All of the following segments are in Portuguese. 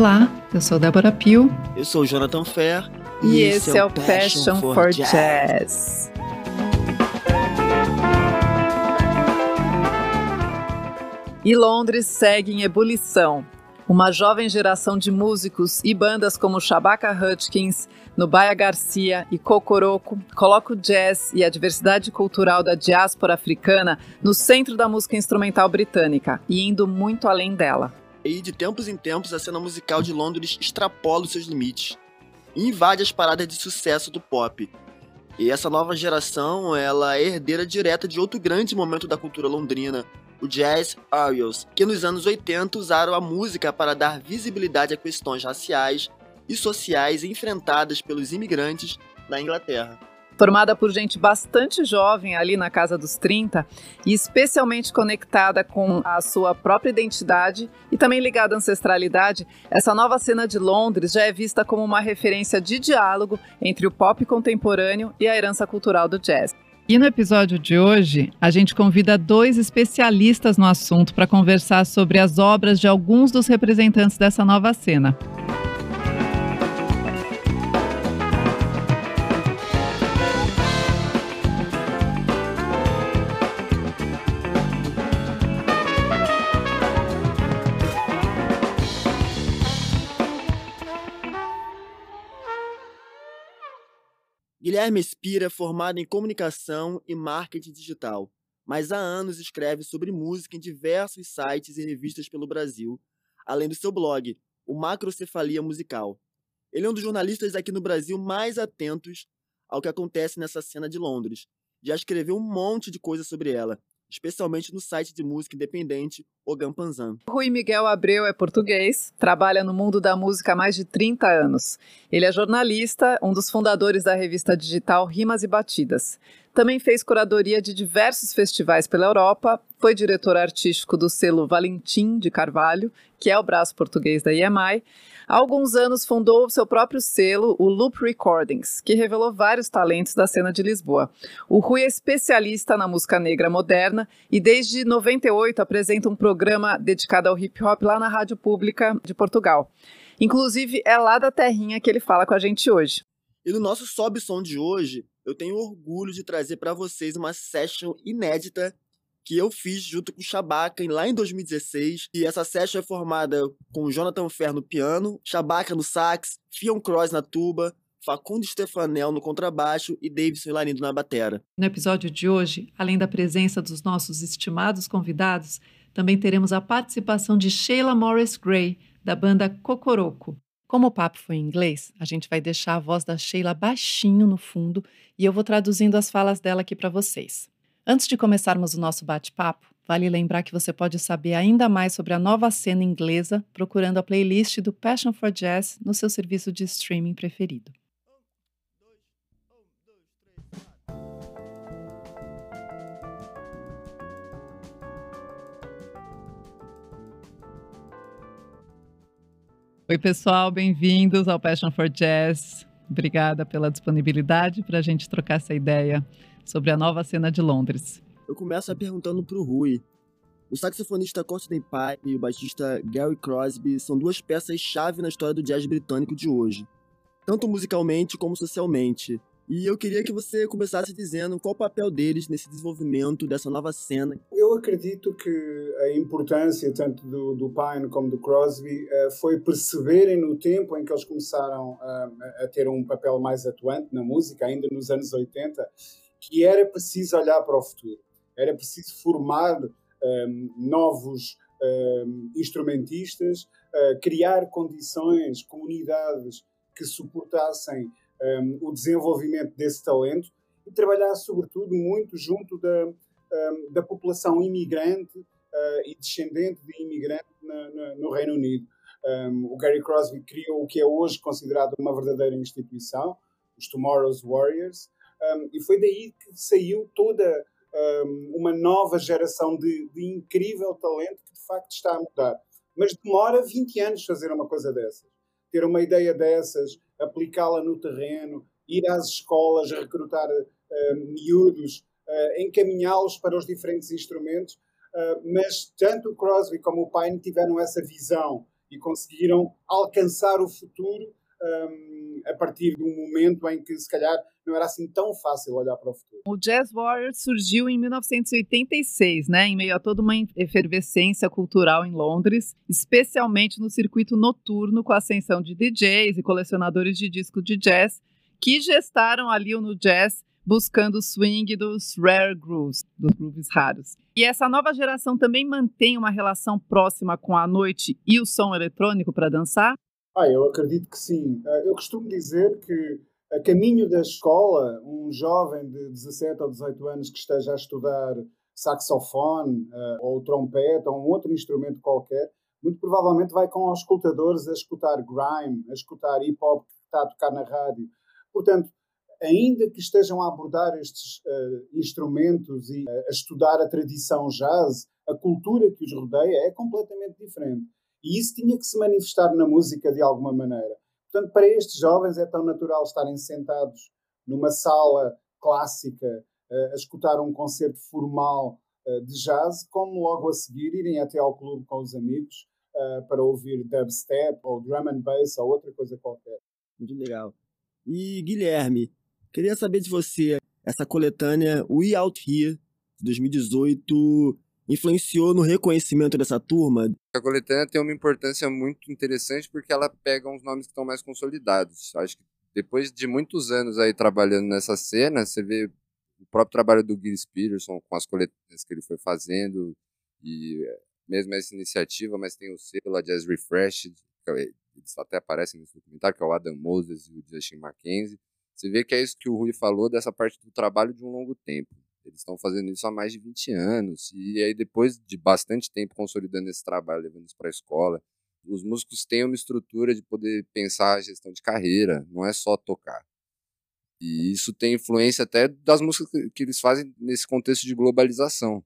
Olá, eu sou Débora Pio. Eu sou Jonathan Fer. E, e esse, esse é o Passion, Passion for, for Jazz. Jazz. E Londres segue em ebulição. Uma jovem geração de músicos e bandas como Shabaka Hutchins, Nubaya Garcia e Cocoroco coloca o jazz e a diversidade cultural da diáspora africana no centro da música instrumental britânica e indo muito além dela. E de tempos em tempos a cena musical de Londres extrapola os seus limites e invade as paradas de sucesso do pop. E essa nova geração, ela é herdeira direta de outro grande momento da cultura londrina, o Jazz Ariels, que nos anos 80 usaram a música para dar visibilidade a questões raciais e sociais enfrentadas pelos imigrantes na Inglaterra formada por gente bastante jovem ali na casa dos 30 e especialmente conectada com a sua própria identidade e também ligada à ancestralidade, essa nova cena de Londres já é vista como uma referência de diálogo entre o pop contemporâneo e a herança cultural do jazz. E no episódio de hoje, a gente convida dois especialistas no assunto para conversar sobre as obras de alguns dos representantes dessa nova cena. Guilherme Espira é formado em comunicação e marketing digital, mas há anos escreve sobre música em diversos sites e revistas pelo Brasil, além do seu blog, o Macrocefalia Musical. Ele é um dos jornalistas aqui no Brasil mais atentos ao que acontece nessa cena de Londres. Já escreveu um monte de coisa sobre ela, especialmente no site de música independente Ogan Panzan. Rui Miguel Abreu é português, trabalha no mundo da música há mais de 30 anos. Ele é jornalista, um dos fundadores da revista digital Rimas e Batidas. Também fez curadoria de diversos festivais pela Europa, foi diretor artístico do selo Valentim de Carvalho, que é o braço português da EMI. Há alguns anos fundou seu próprio selo, o Loop Recordings, que revelou vários talentos da cena de Lisboa. O Rui é especialista na música negra moderna e desde 98 apresenta um programa dedicado ao hip hop lá na Rádio Pública de Portugal. Inclusive, é lá da terrinha que ele fala com a gente hoje. E no nosso Sobe Som de hoje, eu tenho orgulho de trazer para vocês uma session inédita que eu fiz junto com o Shabaka lá em 2016. E essa session é formada com Jonathan Fer no piano, Shabaka no sax, Fion Cross na tuba, Facundo Stefanel no contrabaixo e Davidson Larindo na batera. No episódio de hoje, além da presença dos nossos estimados convidados, também teremos a participação de Sheila Morris Gray, da banda Cocoroco. Como o papo foi em inglês, a gente vai deixar a voz da Sheila baixinho no fundo e eu vou traduzindo as falas dela aqui para vocês. Antes de começarmos o nosso bate-papo, vale lembrar que você pode saber ainda mais sobre a nova cena inglesa procurando a playlist do Passion for Jazz no seu serviço de streaming preferido. Oi, pessoal, bem-vindos ao Passion for Jazz. Obrigada pela disponibilidade para a gente trocar essa ideia sobre a nova cena de Londres. Eu começo perguntando para o Rui. O saxofonista Courtney Pike e o baixista Gary Crosby são duas peças-chave na história do jazz britânico de hoje, tanto musicalmente como socialmente. E eu queria que você começasse dizendo qual o papel deles nesse desenvolvimento dessa nova cena. Eu acredito que a importância tanto do, do Pine como do Crosby uh, foi perceberem no tempo em que eles começaram uh, a ter um papel mais atuante na música, ainda nos anos 80, que era preciso olhar para o futuro. Era preciso formar um, novos um, instrumentistas, uh, criar condições, comunidades que suportassem um, o desenvolvimento desse talento e trabalhar, sobretudo, muito junto da, um, da população imigrante uh, e descendente de imigrante na, na, no Reino Unido. Um, o Gary Crosby criou o que é hoje considerado uma verdadeira instituição, os Tomorrow's Warriors, e foi daí que saiu toda uma nova geração de, de incrível talento que de facto está a mudar. Mas demora 20 anos fazer uma coisa dessas. Ter uma ideia dessas, aplicá-la no terreno, ir às escolas, recrutar miúdos, uh, encaminhá-los para os diferentes instrumentos. Uh, mas tanto o Crosby como o Pine tiveram essa visão e conseguiram alcançar o futuro um, a partir de um momento em que, se calhar, não era assim tão fácil olhar para o futuro. O Jazz Warriors surgiu em 1986, né, em meio a toda uma efervescência cultural em Londres, especialmente no circuito noturno, com a ascensão de DJs e colecionadores de disco de jazz, que gestaram ali no jazz buscando o swing dos rare grooves, dos grooves raros. E essa nova geração também mantém uma relação próxima com a noite e o som eletrônico para dançar? Ah, eu acredito que sim. Ah, eu costumo dizer que a caminho da escola, um jovem de 17 ou 18 anos que esteja a estudar saxofone uh, ou trompete ou um outro instrumento qualquer, muito provavelmente vai com os escutadores a escutar grime, a escutar hip hop que está a tocar na rádio. Portanto, ainda que estejam a abordar estes uh, instrumentos e uh, a estudar a tradição jazz, a cultura que os rodeia é completamente diferente. E isso tinha que se manifestar na música de alguma maneira. Portanto, para estes jovens é tão natural estarem sentados numa sala clássica uh, a escutar um concerto formal uh, de jazz, como logo a seguir irem até ao clube com os amigos uh, para ouvir dubstep ou drum and bass ou outra coisa qualquer. Muito legal. E Guilherme, queria saber de você, essa coletânea We Out Here, de 2018, influenciou no reconhecimento dessa turma? A coletânea tem uma importância muito interessante porque ela pega uns nomes que estão mais consolidados. Acho que depois de muitos anos aí trabalhando nessa cena, você vê o próprio trabalho do Gilles Peterson com as coletâneas que ele foi fazendo e eh, mesmo essa iniciativa, mas tem o selo a Jazz Refreshed, é eles até aparecem nesse documentário, que é o Adam Moses e o Justin Mackenzie. Você vê que é isso que o Rui falou dessa parte do trabalho de um longo tempo. Eles estão fazendo isso há mais de 20 anos. E aí, depois de bastante tempo consolidando esse trabalho, levando isso para a escola, os músicos têm uma estrutura de poder pensar a gestão de carreira, não é só tocar. E isso tem influência até das músicas que eles fazem nesse contexto de globalização.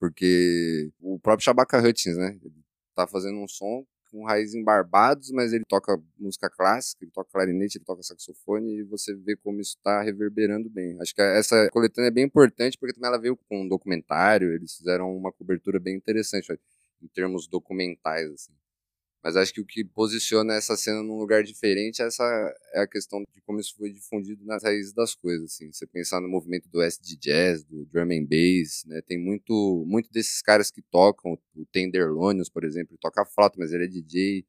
Porque o próprio Shabaka Hutchins, né? Ele tá fazendo um som com raiz em Barbados, mas ele toca música clássica, ele toca clarinete, ele toca saxofone e você vê como isso está reverberando bem. Acho que essa coletânea é bem importante porque também ela veio com um documentário, eles fizeram uma cobertura bem interessante em termos documentais assim. Mas acho que o que posiciona essa cena num lugar diferente é essa é a questão de como isso foi difundido nas raízes das coisas, assim. Você pensar no movimento do SD Jazz, do Drum and Bass, né? Tem muito muito desses caras que tocam, o Tenderlonius, por exemplo, toca flauta, mas ele é DJ.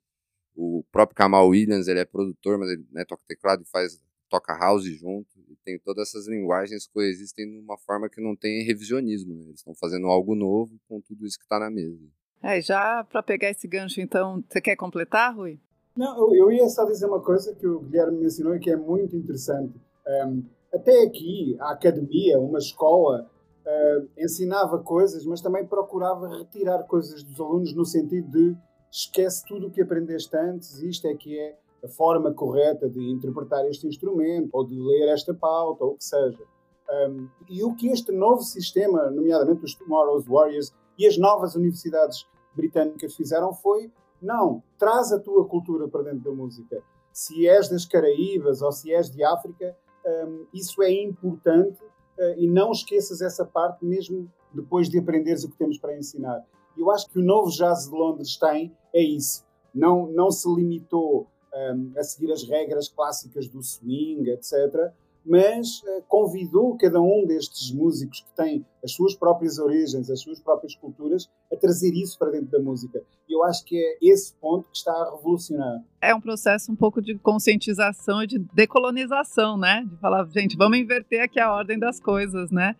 O próprio Kamal Williams, ele é produtor, mas ele né, toca teclado e faz toca house junto. E tem todas essas linguagens coexistem de uma forma que não tem revisionismo, né? Eles estão fazendo algo novo com tudo isso que está na mesa. É, já para pegar esse gancho, então, você quer completar, Rui? Não, eu, ia só dizer uma coisa que o Guilherme mencionou e que é muito interessante. Um, até aqui, a academia, uma escola, uh, ensinava coisas, mas também procurava retirar coisas dos alunos no sentido de esquece tudo o que aprendeste antes, isto é que é a forma correta de interpretar este instrumento, ou de ler esta pauta, ou o que seja. Um, e o que este novo sistema, nomeadamente os Tomorrow's Warriors, e as novas universidades britânicas fizeram foi: não, traz a tua cultura para dentro da música. Se és das Caraíbas ou se és de África, um, isso é importante uh, e não esqueças essa parte mesmo depois de aprenderes o que temos para ensinar. Eu acho que o novo jazz de Londres tem é isso. Não, não se limitou um, a seguir as regras clássicas do swing, etc mas uh, convidou cada um destes músicos que têm as suas próprias origens, as suas próprias culturas, a trazer isso para dentro da música. E eu acho que é esse ponto que está a revolucionar. É um processo um pouco de conscientização e de decolonização, né? De falar, gente, vamos inverter aqui a ordem das coisas, né?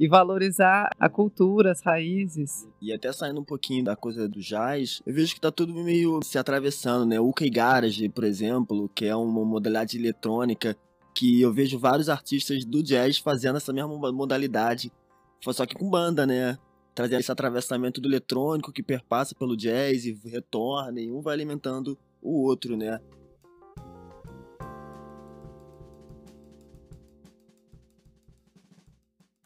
e valorizar a cultura, as raízes. E até saindo um pouquinho da coisa do jazz, eu vejo que tá tudo meio se atravessando, né? O UK Garage, por exemplo, que é uma modalidade eletrônica que eu vejo vários artistas do jazz fazendo essa mesma modalidade, só que com banda, né? Trazendo esse atravessamento do eletrônico que perpassa pelo jazz e retorna, e um vai alimentando o outro, né?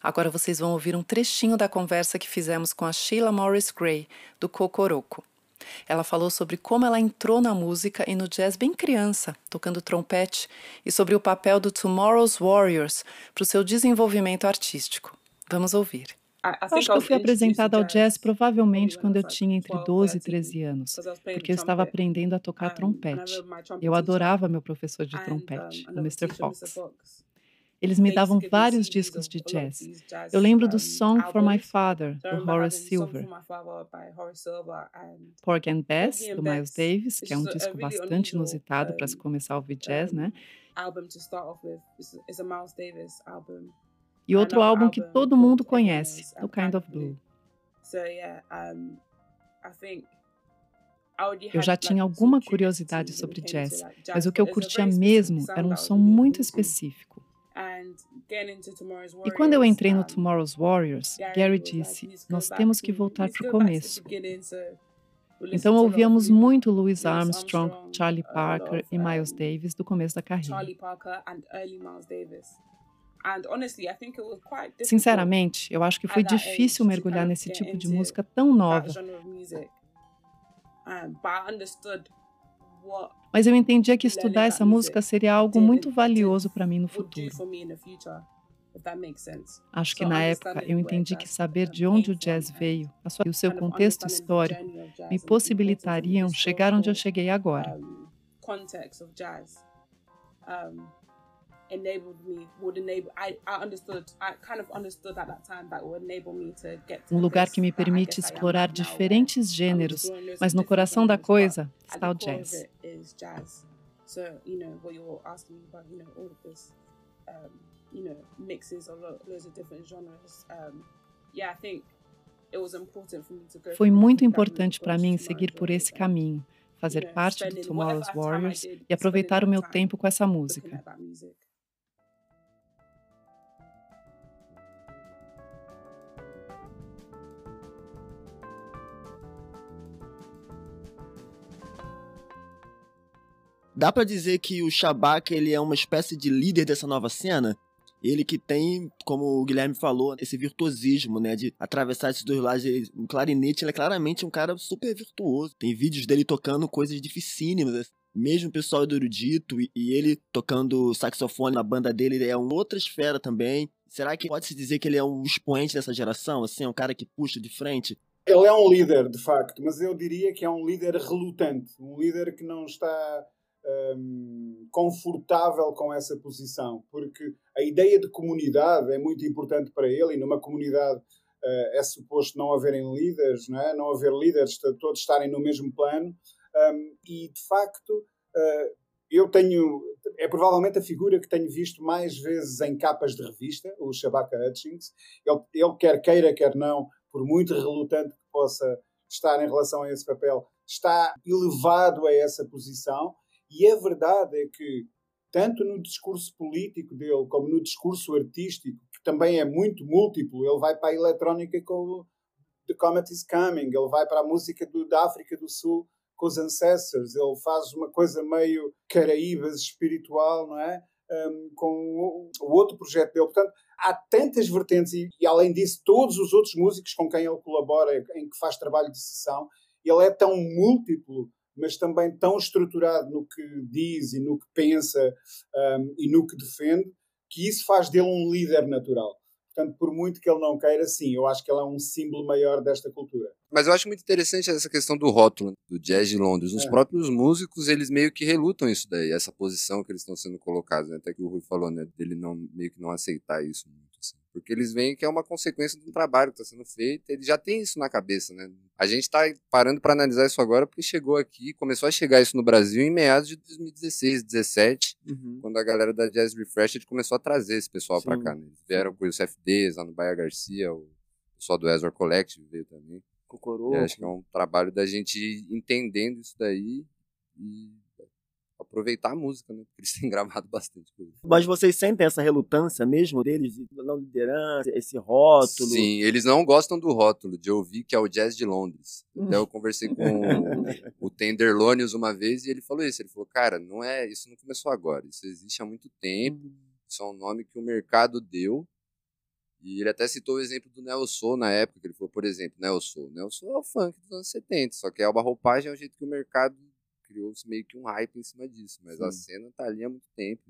Agora vocês vão ouvir um trechinho da conversa que fizemos com a Sheila Morris Gray, do Cocoroco. Ela falou sobre como ela entrou na música e no jazz bem criança, tocando trompete, e sobre o papel do Tomorrow's Warriors para o seu desenvolvimento artístico. Vamos ouvir. Acho que eu fui apresentada ao jazz provavelmente quando eu tinha entre 12 e 13 anos, porque eu estava aprendendo a tocar trompete. Eu adorava meu professor de trompete, o Mr. Fox. Eles me davam vários discos de jazz. Eu lembro do Song for My Father, do Horace Silver. Pork and Bess, do Miles Davis, que é um disco bastante inusitado para se começar a ouvir jazz, né? E outro álbum que todo mundo conhece, do Kind of Blue. Eu já tinha alguma curiosidade sobre jazz, mas o que eu curtia mesmo era um som muito específico. E quando eu entrei no Tomorrow's Warriors, Gary disse: Nós temos que voltar para o começo. Então ouvíamos muito Louis Armstrong, Charlie Parker e Miles Davis do começo da carreira. Sinceramente, eu acho que foi difícil mergulhar nesse tipo de música tão nova. Mas eu entendia que estudar essa música seria algo muito valioso para mim no futuro. Acho que na época eu entendi que saber de onde o jazz veio e o seu contexto histórico me possibilitariam chegar onde eu cheguei agora enabled me would enable I, I understood I kind of understood at that time that would enable me to get to um lugar que me permite explorar diferentes gêneros, mas no coração da coisa está o jazz. So, you know, what you're asking me about, you know, all of this, um, you know, mixes of loads of different genres. Um, yeah, I think it was important for me to go Foi muito importante para mim seguir por esse caminho, fazer parte do Tomorrow's Warriors e aproveitar o meu tempo com essa música. Dá para dizer que o Shabak ele é uma espécie de líder dessa nova cena? Ele que tem, como o Guilherme falou, esse virtuosismo, né, de atravessar esses dois lados. O clarinete, ele é claramente um cara super virtuoso. Tem vídeos dele tocando coisas dificílimas, assim. mesmo o pessoal do erudito, e, e ele tocando saxofone na banda dele é uma outra esfera também. Será que pode-se dizer que ele é um expoente dessa geração, assim, é um cara que puxa de frente? Ele é um líder, de facto, mas eu diria que é um líder relutante, um líder que não está um, confortável com essa posição, porque a ideia de comunidade é muito importante para ele e numa comunidade uh, é suposto não haverem líderes, não, é? não haver líderes, todos estarem no mesmo plano um, e de facto uh, eu tenho, é provavelmente a figura que tenho visto mais vezes em capas de revista, o Shabaka Hutchings. Ele, ele quer queira, quer não, por muito relutante que possa estar em relação a esse papel, está elevado a essa posição e a verdade é que, tanto no discurso político dele, como no discurso artístico, que também é muito múltiplo, ele vai para a eletrónica com o The Comet is Coming, ele vai para a música do, da África do Sul com os Ancestors, ele faz uma coisa meio caraíbas espiritual, não é? Um, com o, outro projeto dele. Portanto, há tantas vertentes e, e, além disso, todos os outros músicos com quem ele colabora, em que faz trabalho de sessão, ele é tão múltiplo mas também tão estruturado no que diz e no que pensa um, e no que defende, que isso faz dele um líder natural. Portanto, por muito que ele não queira, sim, eu acho que ele é um símbolo maior desta cultura. Mas eu acho muito interessante essa questão do rótulo do jazz de Londres. Os é. próprios músicos, eles meio que relutam isso daí, essa posição que eles estão sendo colocados. Né? Até que o Rui falou, né, dele não, meio que não aceitar isso muito. Assim. Porque eles veem que é uma consequência de um trabalho que está sendo feito, eles já têm isso na cabeça, né? A gente está parando para analisar isso agora porque chegou aqui, começou a chegar isso no Brasil em meados de 2016, 2017, uhum. quando a galera da Jazz Refreshed começou a trazer esse pessoal para cá. Né? Eles vieram com os FDs lá no Bahia Garcia, o pessoal do Ezra Collective veio também. Cocoroco. acho que é um trabalho da gente entendendo isso daí e aproveitar a música, né? Porque eles têm gravado bastante coisa. Mas vocês sentem essa relutância mesmo deles, de não liderança, esse rótulo? Sim, eles não gostam do rótulo, de ouvir que é o jazz de Londres. Até eu conversei com o Tenderlonius uma vez e ele falou isso. Ele falou, cara, não é, isso não começou agora, isso existe há muito tempo. Hum. Isso é um nome que o mercado deu. E ele até citou o exemplo do Neo Soul na época, que ele falou, por exemplo. Neo Soul é o funk dos anos 70, só que a roupagem é o jeito que o mercado criou-se meio que um hype em cima disso, mas Sim. a cena tá ali há muito tempo.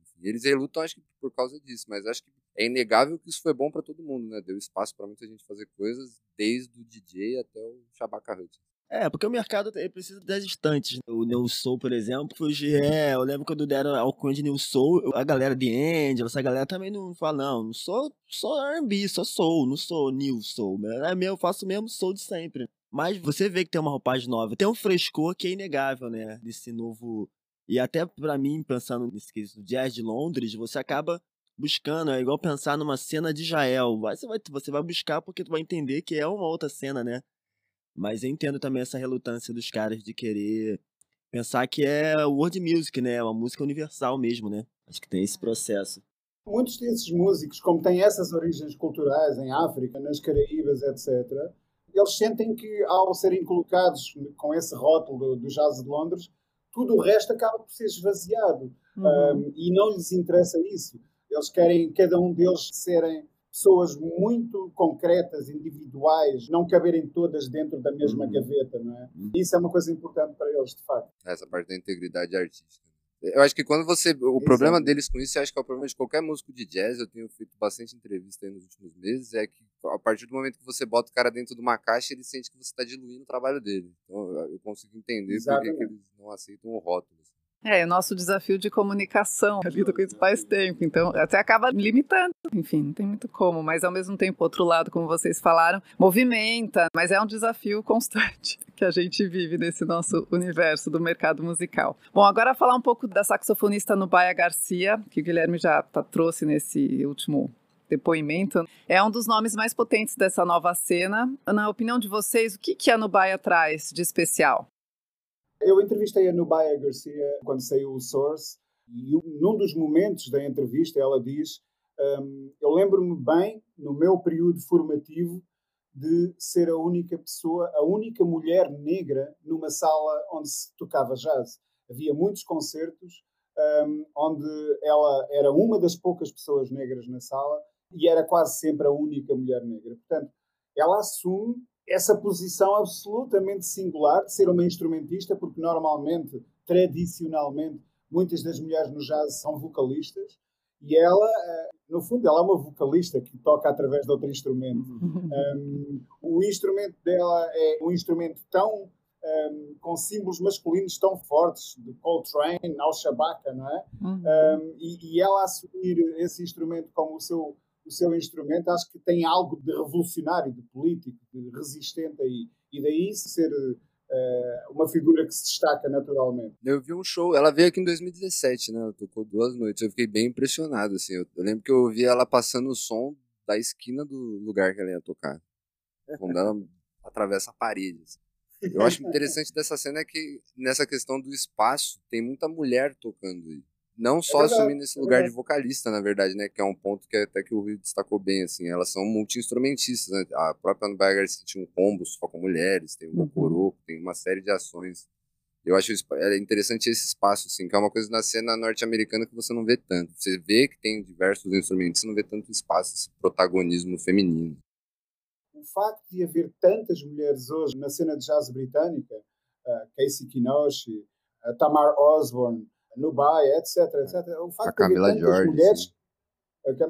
Enfim, eles relutam, acho que por causa disso, mas acho que é inegável que isso foi bom para todo mundo, né? Deu espaço para muita gente fazer coisas, desde o DJ até o Shabaka Hut. É, porque o mercado precisa das instantes. Né? O New Soul, por exemplo, foi é, eu lembro quando deram ao de New Soul, a galera de Angel, essa galera também não fala, não, não sou, sou R&B, sou Soul, não sou New Soul. É meu, eu faço o mesmo Soul de sempre. Mas você vê que tem uma roupagem nova, tem um frescor que é inegável, né, desse novo... E até para mim, pensando nesse quesito jazz de Londres, você acaba buscando, é igual pensar numa cena de Jael. Você vai, você vai buscar porque tu vai entender que é uma outra cena, né? Mas eu entendo também essa relutância dos caras de querer pensar que é world music, né? É uma música universal mesmo, né? Acho que tem esse processo. Muitos desses músicos, como têm essas origens culturais em África, nas Caraíbas, etc., eles sentem que ao serem colocados com esse rótulo do, jazz de Londres, tudo o resto acaba por ser esvaziado. Uhum. Um, e não lhes interessa isso. Eles querem, cada um deles, serem pessoas muito concretas, individuais, não caberem todas dentro da mesma uhum. gaveta, não é? Uhum. Isso é uma coisa importante para eles, de facto. Essa parte da integridade artística. Eu acho que quando você. O problema deles com isso, eu acho que é o problema de qualquer músico de jazz. Eu tenho feito bastante entrevista nos últimos meses. É que a partir do momento que você bota o cara dentro de uma caixa, ele sente que você está diluindo o trabalho dele. Então eu consigo entender por que eles não aceitam o rótulo. Assim. É, o nosso desafio de comunicação, eu lido com isso faz tempo, então até acaba limitando. Enfim, não tem muito como, mas ao mesmo tempo, outro lado, como vocês falaram, movimenta, mas é um desafio constante que a gente vive nesse nosso universo do mercado musical. Bom, agora falar um pouco da saxofonista Nubaia Garcia, que o Guilherme já tá, trouxe nesse último depoimento, é um dos nomes mais potentes dessa nova cena. Na opinião de vocês, o que, que a Nubaia traz de especial? Eu entrevistei a Nubaia Garcia quando saiu o Source e num dos momentos da entrevista ela diz um, eu lembro-me bem, no meu período formativo, de ser a única pessoa, a única mulher negra numa sala onde se tocava jazz. Havia muitos concertos um, onde ela era uma das poucas pessoas negras na sala e era quase sempre a única mulher negra. Portanto, ela assume essa posição absolutamente singular de ser uma instrumentista, porque normalmente, tradicionalmente, muitas das mulheres no jazz são vocalistas, e ela, eh, no fundo, ela é uma vocalista que toca através de outro instrumento. Um, o instrumento dela é um instrumento tão um, com símbolos masculinos tão fortes, de Coltrane ao Shabaka, não é? Uhum. Um, e, e, ela assumir esse instrumento como o seu o seu instrumento, acho que tem algo de revolucionário, de político, de resistente aí. E daí ser uh, uma figura que se destaca naturalmente. Eu vi um show, ela veio aqui em 2017, né? Ela tocou duas noites, eu fiquei bem impressionado, assim. Eu, eu lembro que eu ouvi ela passando o som da esquina do lugar que ela ia tocar. Quando ela atravessa a parede. Assim. Eu acho interessante dessa cena é que nessa questão do espaço tem muita mulher tocando aí. Não é só é assumindo esse lugar de vocalista, na verdade, né? Que é um ponto que até que o Rio destacou bem, assim. Elas são multi-instrumentistas, né? A própria Ana Garcia tinha um combo só com mulheres, tem o uhum. tem uma série de ações. Eu acho é interessante esse espaço, assim, que é uma coisa na cena norte-americana que você não vê tanto. Você vê que tem diversos instrumentos, você não vê tanto espaço, esse protagonismo feminino. O facto de haver tantas mulheres hoje na cena de jazz britânica, uh, Casey Kinoshi, uh, Tamar Osborne, Nubai, etc, etc. O facto a Camila de George, mulheres,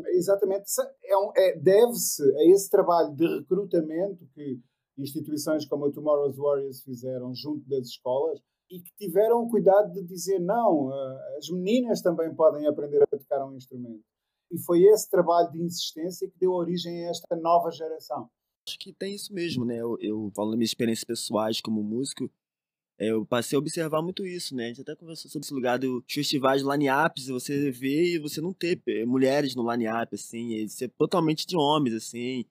exatamente, é um, é, deve-se a esse trabalho de recrutamento que instituições como a Tomorrow's Warriors fizeram junto das escolas e que tiveram o cuidado de dizer não, eh, as meninas também podem aprender a tocar um instrumento. E foi esse trabalho de insistência que deu origem a esta nova geração. Acho que tem isso mesmo, né? Eu, eu falo das minhas experiências pessoais como músico, é, eu passei a observar muito isso, né? A gente até conversou sobre esse lugar dos festivais line-ups, você vê e você não ter eh, mulheres no line-up, assim, ser totalmente de homens, assim.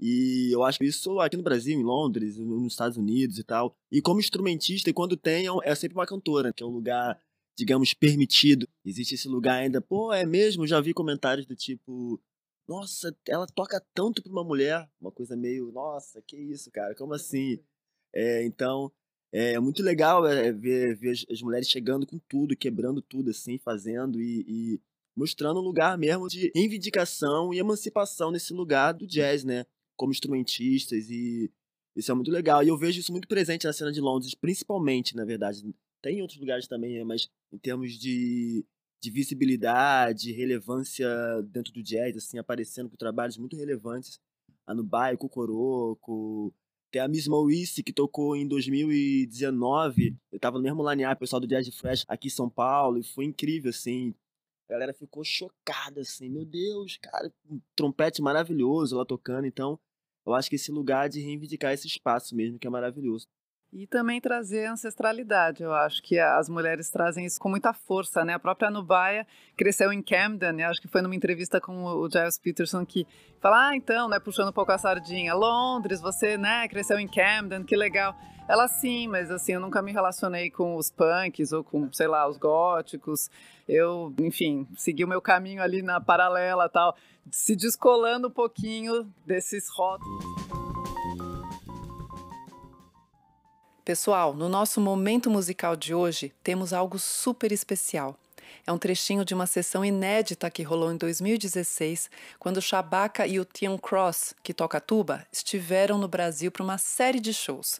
E eu acho isso aqui no Brasil, em Londres, nos Estados Unidos e tal. E como instrumentista, e quando tem, é, é sempre uma cantora, que é um lugar, digamos, permitido. Existe esse lugar ainda, pô, é mesmo? Já vi comentários do tipo, nossa, ela toca tanto pra uma mulher. Uma coisa meio, nossa, que isso, cara, como assim? É, então, é muito legal é, ver, ver as, mulheres chegando com tudo, quebrando tudo, assim, fazendo e, e, mostrando um lugar mesmo de reivindicação e emancipação nesse lugar do jazz, né? Como instrumentistas e isso é muito legal. E eu vejo isso muito presente na cena de Londres, principalmente, na verdade. Tem em outros lugares também, mas em termos de, de visibilidade, relevância dentro do jazz, assim, aparecendo com trabalhos muito relevantes. A Nubai, Cocoroco, tem a Miss Maurice, que tocou em 2019. Eu tava no mesmo line pessoal do Jazz Fresh aqui em São Paulo, e foi incrível, assim. A galera ficou chocada, assim, meu Deus, cara, um trompete maravilhoso lá tocando. Então, eu acho que esse lugar de reivindicar esse espaço mesmo, que é maravilhoso. E também trazer ancestralidade. Eu acho que as mulheres trazem isso com muita força, né? A própria Nubaia cresceu em Camden, acho que foi numa entrevista com o Giles Peterson que fala: "Ah, então, né, puxando um pouco a sardinha, Londres, você, né, cresceu em Camden, que legal". Ela sim, mas assim, eu nunca me relacionei com os punks ou com, sei lá, os góticos. Eu, enfim, segui o meu caminho ali na paralela, tal, se descolando um pouquinho desses rótulos. Pessoal, no nosso momento musical de hoje temos algo super especial. É um trechinho de uma sessão inédita que rolou em 2016, quando Shabaka e o Tion Cross, que toca tuba, estiveram no Brasil para uma série de shows.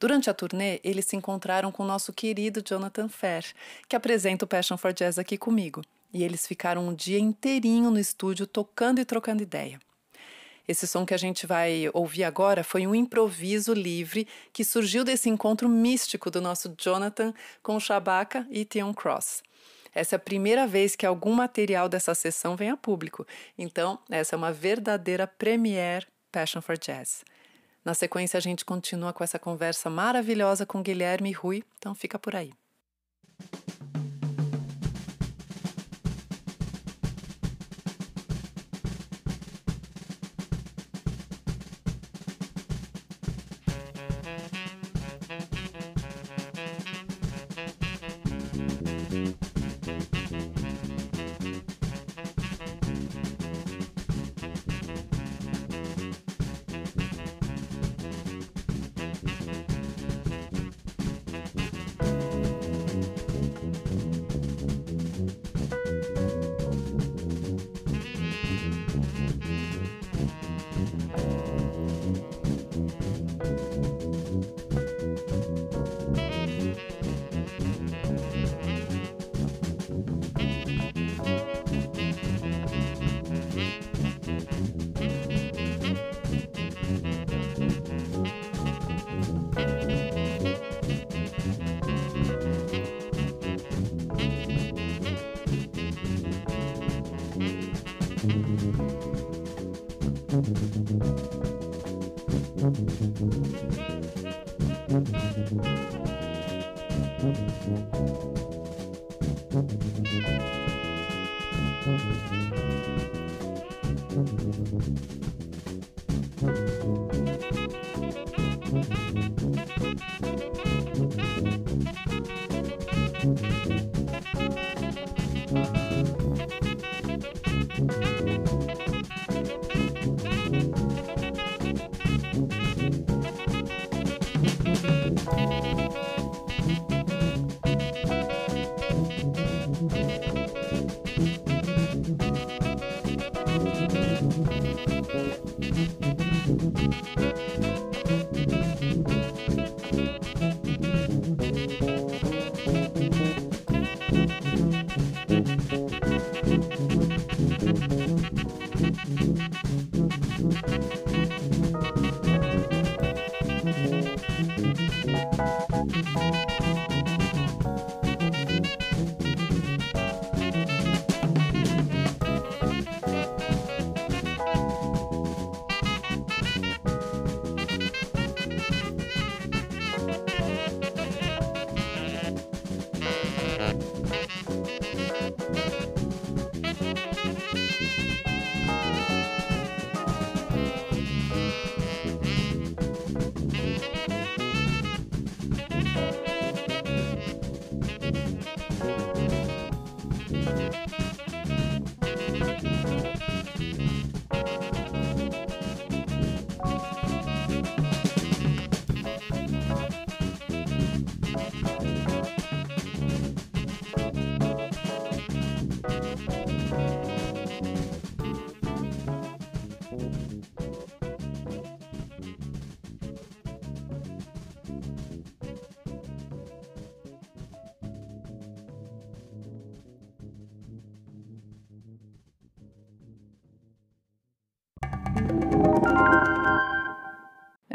Durante a turnê, eles se encontraram com o nosso querido Jonathan Fair, que apresenta o Passion for Jazz aqui comigo. E eles ficaram um dia inteirinho no estúdio tocando e trocando ideia. Esse som que a gente vai ouvir agora foi um improviso livre que surgiu desse encontro místico do nosso Jonathan com Shabaka e Tion Cross. Essa é a primeira vez que algum material dessa sessão vem a público, então essa é uma verdadeira premiere Passion for Jazz. Na sequência, a gente continua com essa conversa maravilhosa com Guilherme Rui, então fica por aí. Mm-hmm.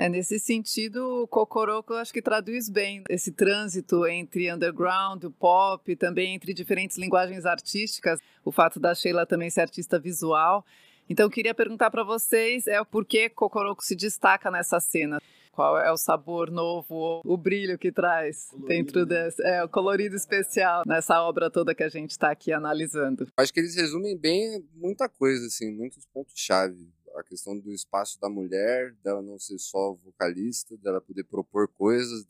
É, nesse sentido, o Cocoroco acho que traduz bem esse trânsito entre underground, o pop, também entre diferentes linguagens artísticas, o fato da Sheila também ser artista visual. Então, queria perguntar para vocês é por que Cocoroco se destaca nessa cena? Qual é o sabor novo, o brilho que traz colorido, dentro né? desse, é, o colorido especial nessa obra toda que a gente está aqui analisando? Acho que eles resumem bem muita coisa, assim, muitos pontos-chave a questão do espaço da mulher, dela não ser só vocalista, dela poder propor coisas,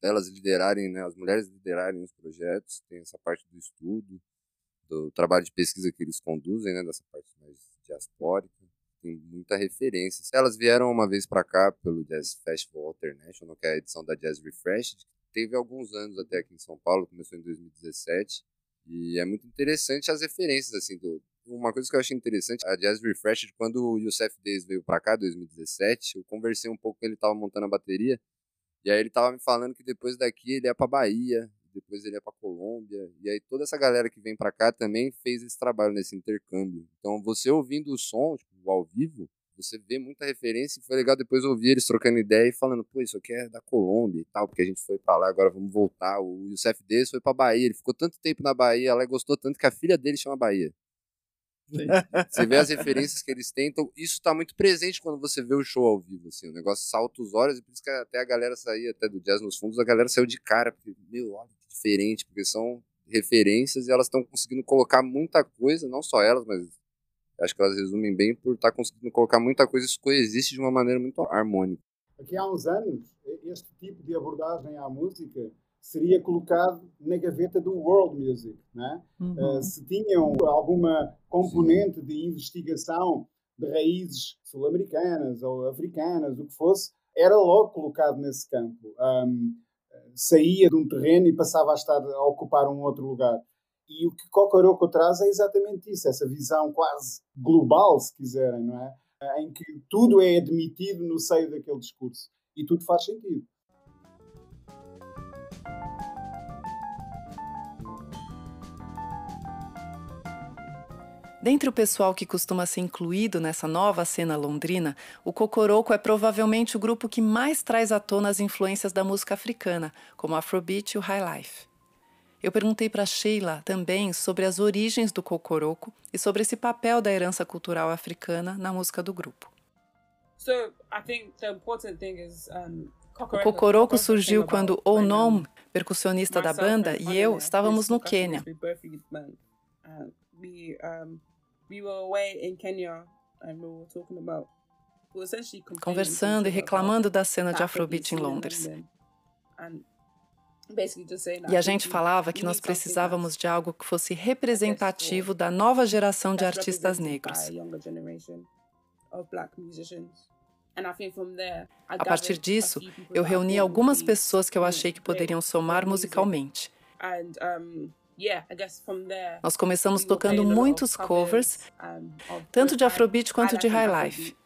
delas liderarem, né, as mulheres liderarem os projetos, tem essa parte do estudo, do trabalho de pesquisa que eles conduzem, né, dessa parte mais diaspórica, tem muita referência. Elas vieram uma vez para cá pelo Jazz Festival International, que é a edição da Jazz Refreshed, teve alguns anos até aqui em São Paulo, começou em 2017, e é muito interessante as referências assim do, uma coisa que eu achei interessante, a Jazz Refreshed, quando o Youssef Days veio pra cá, 2017, eu conversei um pouco com ele, tava montando a bateria, e aí ele tava me falando que depois daqui ele ia pra Bahia, depois ele ia pra Colômbia, e aí toda essa galera que vem pra cá também fez esse trabalho nesse intercâmbio. Então você ouvindo o som, tipo, ao vivo, você vê muita referência e foi legal depois ouvir eles trocando ideia e falando, pô, isso aqui é da Colômbia e tal, porque a gente foi pra lá, agora vamos voltar. O Youssef Days foi pra Bahia, ele ficou tanto tempo na Bahia, ela gostou tanto que a filha dele chama Bahia. Você vê as referências que eles tentam, isso está muito presente quando você vê o show ao vivo, assim, o negócio salta os olhos, e por isso que até a galera saía, até do jazz nos fundos, a galera saiu de cara, porque, meu, olha que diferente, porque são referências e elas estão conseguindo colocar muita coisa, não só elas, mas acho que elas resumem bem por estar tá conseguindo colocar muita coisa, isso coexiste de uma maneira muito harmônica. Aqui há uns anos, este tipo de abordagem à música seria colocado na gaveta do world music, né? Uhum. Uh, se tinham alguma componente Sim. de investigação de raízes sul-americanas ou africanas, o que fosse, era logo colocado nesse campo. Um, saía de um terreno e passava a estar a ocupar um outro lugar. E o que Cocoroco traz é exatamente isso, essa visão quase global, se quiserem, não é? Em que tudo é admitido no seio daquele discurso e tudo faz sentido. Dentre o pessoal que costuma ser incluído nessa nova cena londrina, o Cocoroco é provavelmente o grupo que mais traz à tona as influências da música africana, como o Afrobeat e o High Life. Eu perguntei para Sheila também sobre as origens do Cocoroco e sobre esse papel da herança cultural africana na música do grupo. o Cocoroco surgiu quando Onom, percussionista da banda, e eu estávamos no Quênia we were away in Kenya and we were talking about conversando e reclamando da cena de Afrobeat em Londres. E a gente falava que nós precisávamos de algo que fosse representativo da nova geração de artistas negros. A partir disso, eu reuni algumas pessoas que eu achei que poderiam somar musicalmente. Nós começamos tocando muitos covers, tanto de Afrobeat quanto de High Life.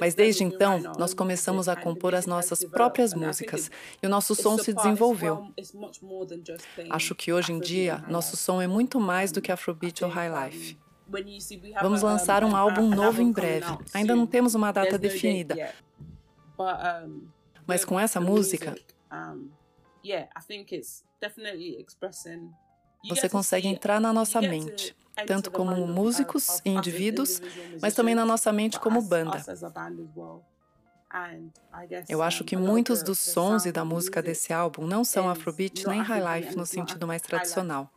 Mas desde então, nós começamos a compor as nossas próprias músicas e o nosso som se desenvolveu. Acho que hoje em dia, nosso som é muito mais do que Afrobeat ou High Life. Vamos lançar um álbum novo em breve. Ainda não temos uma data definida. Mas com essa música, você consegue entrar na nossa mente, tanto como músicos e indivíduos, mas também na nossa mente como banda. Eu acho que muitos dos sons e da música desse álbum não são Afrobeat nem High Life no sentido mais tradicional.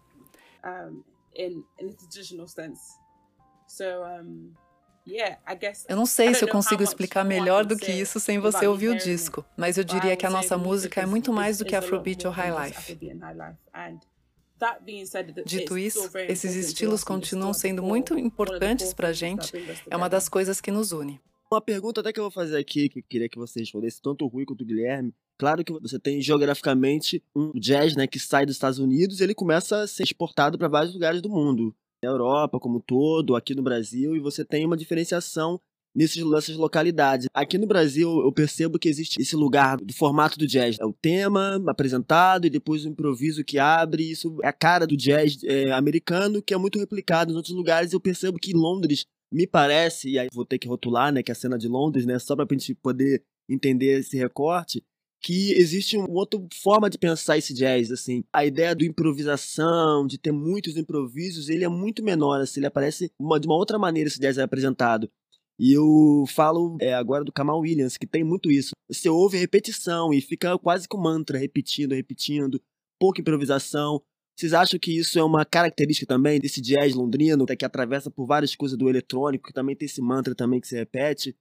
Eu não sei se eu consigo explicar melhor do que isso sem você ouvir o disco, mas eu diria que a nossa música é muito mais do que Afrobeat ou High Life. Dito isso, esses estilos continuam sendo muito importantes para a gente, é uma das coisas que nos une. Uma pergunta até que eu vou fazer aqui, que eu queria que você respondesse, tanto o Rui quanto o Guilherme. Claro que você tem geograficamente um jazz né, que sai dos Estados Unidos e ele começa a ser exportado para vários lugares do mundo. Na Europa como um todo, aqui no Brasil, e você tem uma diferenciação nesses, nessas localidades. Aqui no Brasil, eu percebo que existe esse lugar do formato do jazz. É o tema apresentado e depois o improviso que abre. Isso é a cara do jazz é, americano, que é muito replicado em outros lugares. Eu percebo que Londres, me parece, e aí vou ter que rotular, né, que é a cena de Londres, né, só pra gente poder entender esse recorte, que existe uma outra forma de pensar esse jazz, assim. A ideia do improvisação, de ter muitos improvisos, ele é muito menor, assim, ele aparece uma, de uma outra maneira esse jazz é apresentado. E eu falo é, agora do Kamal Williams, que tem muito isso. Você ouve repetição e fica quase com mantra, repetindo, repetindo, pouca improvisação. Vocês acham que isso é uma característica também desse jazz londrino, que atravessa por várias coisas do eletrônico, que também tem esse mantra também que se repete?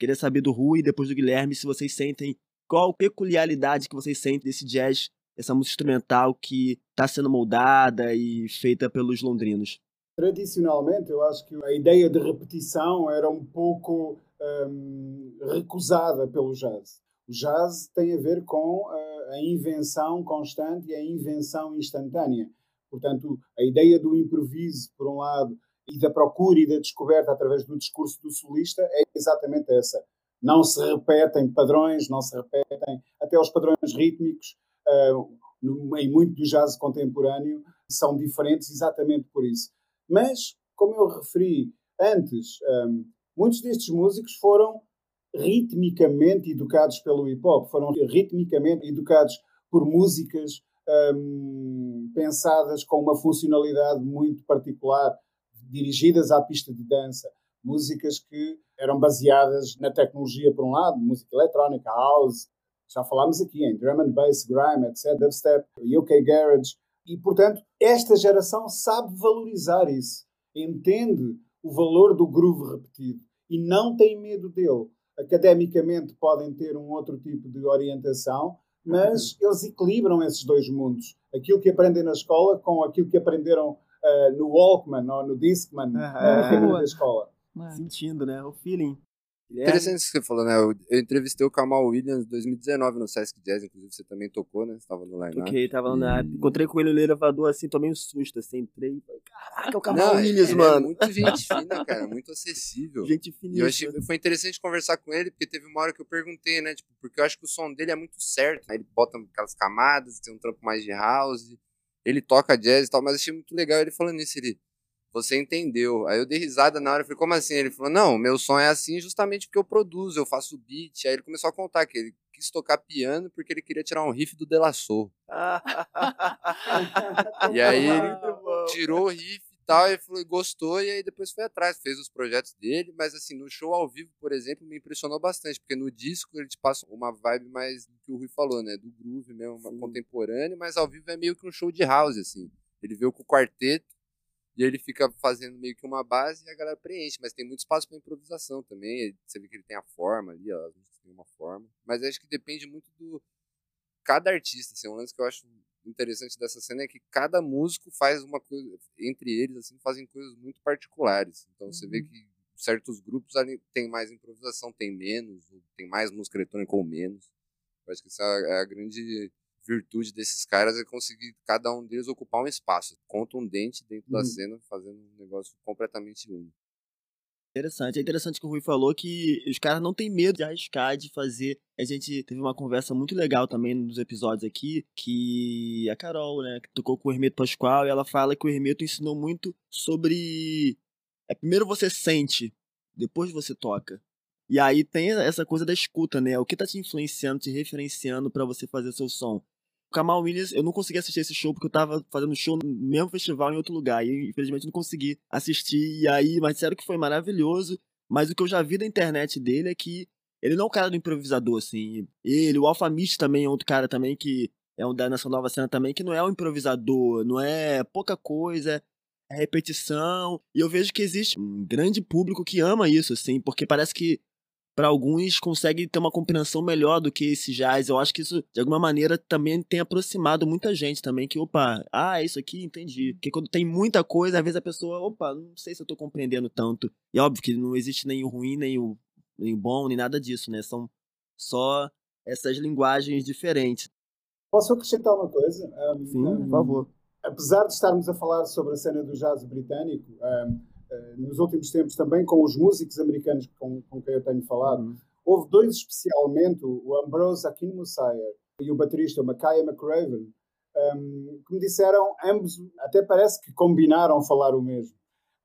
Queria saber do Rui e depois do Guilherme se vocês sentem qual peculiaridade que vocês sentem desse jazz, essa música instrumental que está sendo moldada e feita pelos londrinos? Tradicionalmente, eu acho que a ideia de repetição era um pouco hum, recusada pelo jazz. O jazz tem a ver com a, a invenção constante e a invenção instantânea. Portanto, a ideia do improviso, por um lado, e da procura e da descoberta através do discurso do solista é exatamente essa não se repetem padrões, não se repetem até os padrões rítmicos uh, no, em muito do jazz contemporâneo são diferentes exatamente por isso. Mas, como eu referi antes, um, muitos destes músicos foram ritmicamente educados pelo hip hop, foram ritmicamente educados por músicas um, pensadas com uma funcionalidade muito particular, dirigidas à pista de dança músicas que eram baseadas na tecnologia, por um lado, música eletrónica, house, já falámos aqui em drum and bass, grime, etc., dubstep, UK garage, e portanto esta geração sabe valorizar isso, entende o valor do groove repetido e não tem medo dele. Academicamente podem ter um outro tipo de orientação, mas eles equilibram esses dois mundos. Aquilo que aprendem na escola com aquilo que aprenderam uh, no Walkman ou no Discman uh, da escola. Sentindo, né? O feeling. Interessante isso que você falou, né? Eu, eu, entrevistei o Kamal Williams em 2019 no Sesc Jazz, inclusive você também tocou, né? Você tava no line Ok, tava no e... Encontrei com ele no elevador assim, tomei um susto, assim, entrei. Caraca, é o Kamal Não, Williams, ele é mano. É muito gente fina, cara, muito acessível. Gente finíssima. E eu achei, foi interessante conversar com ele, porque teve uma hora que eu perguntei, né? Tipo, porque eu acho que o som dele é muito certo. Né? Ele bota aquelas camadas, tem um trampo mais de house, ele toca jazz e tal, mas achei muito legal ele falando isso. Ele, você entendeu. Aí eu dei risada na hora, eu falei, como assim? Ele falou, não, meu som é assim justamente porque eu produzo, eu faço beat. Aí ele começou a contar que ele quis tocar piano porque ele queria tirar um riff do Delassou. e aí ele tirou o riff e tal, e falou, gostou, e aí depois foi atrás, fez os projetos dele, mas assim, no show ao vivo, por exemplo, me impressionou bastante, porque no disco ele te passa uma vibe mais do que o Rui falou, né? Do groove mesmo, contemporâneo, mas ao vivo é meio que um show de house, assim. Ele veio com o quarteto, e ele fica fazendo meio que uma base e a galera preenche, mas tem muito espaço para improvisação também. Você vê que ele tem a forma ali, ó, têm uma forma. Mas acho que depende muito do cada artista, assim, um lance que eu acho interessante dessa cena é que cada músico faz uma coisa entre eles assim, fazem coisas muito particulares. Então uhum. você vê uhum. que certos grupos ali tem mais improvisação, tem menos, tem mais música eletrônica ou menos. Eu acho que essa é a grande virtude desses caras é conseguir cada um deles ocupar um espaço contundente dentro uhum. da cena, fazendo um negócio completamente único. Interessante. É interessante que o Rui falou que os caras não têm medo de arriscar, de fazer. A gente teve uma conversa muito legal também nos episódios aqui, que a Carol, né, que tocou com o Hermeto Pascoal, e ela fala que o Hermeto ensinou muito sobre. É, primeiro você sente, depois você toca. E aí tem essa coisa da escuta, né? O que tá te influenciando, te referenciando para você fazer seu som? Kamal Williams, eu não consegui assistir esse show porque eu tava fazendo show no mesmo festival em outro lugar. E infelizmente não consegui assistir. E aí, mas disseram que foi maravilhoso. Mas o que eu já vi da internet dele é que ele não é um cara do improvisador, assim. Ele, o Alpha Mist também é outro cara também que é um da nessa nova cena também, que não é um improvisador, não é pouca coisa, é repetição. E eu vejo que existe um grande público que ama isso, assim, porque parece que para alguns consegue ter uma compreensão melhor do que esse jazz. Eu acho que isso, de alguma maneira, também tem aproximado muita gente também, que, opa, ah, isso aqui, entendi. Porque quando tem muita coisa, às vezes a pessoa, opa, não sei se eu tô compreendendo tanto. E óbvio que não existe nem o ruim, nem o, nem o bom, nem nada disso, né? São só essas linguagens diferentes. Posso acrescentar uma coisa? Um, Sim, um, por favor. Apesar de estarmos a falar sobre a cena do jazz britânico, um, nos últimos tempos também com os músicos americanos com, com quem eu tenho falado. Uhum. Houve dois especialmente, o Ambrose Akinmusire e o baterista Makaya McRaven, um, ehm, que me disseram, ambos, até parece que combinaram falar o mesmo,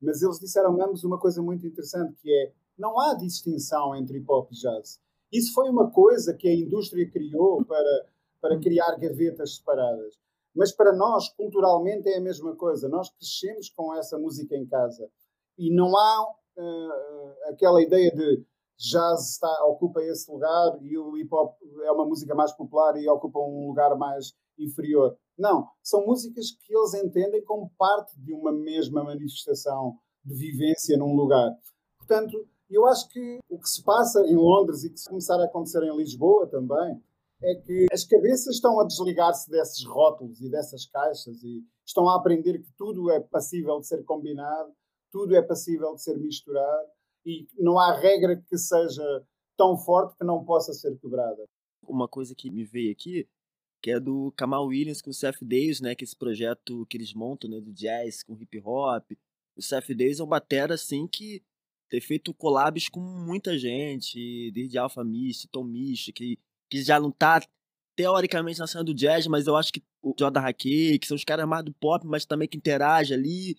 mas eles disseram ambos uma coisa muito interessante, que é, não há distinção entre hip hop e jazz. Isso foi uma coisa que a indústria criou para, para criar gavetas separadas. Mas para nós, culturalmente, é a mesma coisa. Nós crescemos com essa música em casa. E não há uh, aquela ideia de jazz está, ocupa esse lugar e o hip hop é uma música mais popular e ocupa um lugar mais inferior. Não, são músicas que eles entendem como parte de uma mesma manifestação de vivência num lugar. Portanto, eu acho que o que se passa em Londres e que se começar a acontecer em Lisboa também é que as cabeças estão a desligar-se desses rótulos e dessas caixas e estão a aprender que tudo é passível de ser combinado, tudo é passível de ser misturado e não há regra que seja tão forte que não possa ser quebrada. Uma coisa que me veio aqui, que é do Kamal Williams com o Seth Davis, né, que é esse projeto que eles montam, né, do jazz com hip hop. O Seth Davis é um batera assim que tem feito collabs com muita gente, desde Alpha Mist, Tom Mist, que, que já não tá teoricamente na cena do jazz, mas eu acho que o Jordan Hackey, que são os caras mais do pop, mas também que interagem ali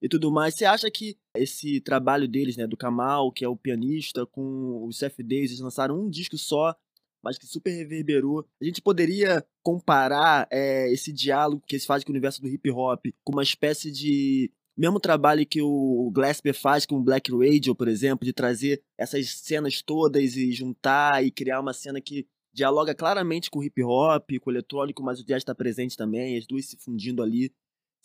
e tudo mais. Você acha que esse trabalho deles, né, do Kamal, que é o pianista, com o Seth Davis, eles lançaram um disco só, mas que super reverberou. A gente poderia comparar é, esse diálogo que eles fazem com o universo do hip hop com uma espécie de mesmo trabalho que o Glasper faz com o Black Radio, por exemplo, de trazer essas cenas todas e juntar e criar uma cena que dialoga claramente com o hip hop, com o eletrônico, mas o jazz está presente também, as duas se fundindo ali.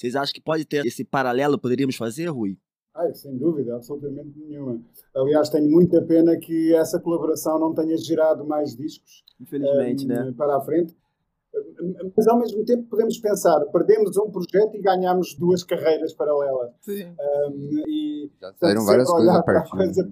Vocês acham que pode ter esse paralelo, poderíamos fazer, Rui? Ai, sem dúvida, absolutamente nenhuma. Aliás, tenho muita pena que essa colaboração não tenha gerado mais discos. Infelizmente, um, né? Para a frente. Mas ao mesmo tempo podemos pensar, perdemos um projeto e ganhamos duas carreiras paralelas. Sim. Um, e, Já saíram várias coisas a partir. Coisa,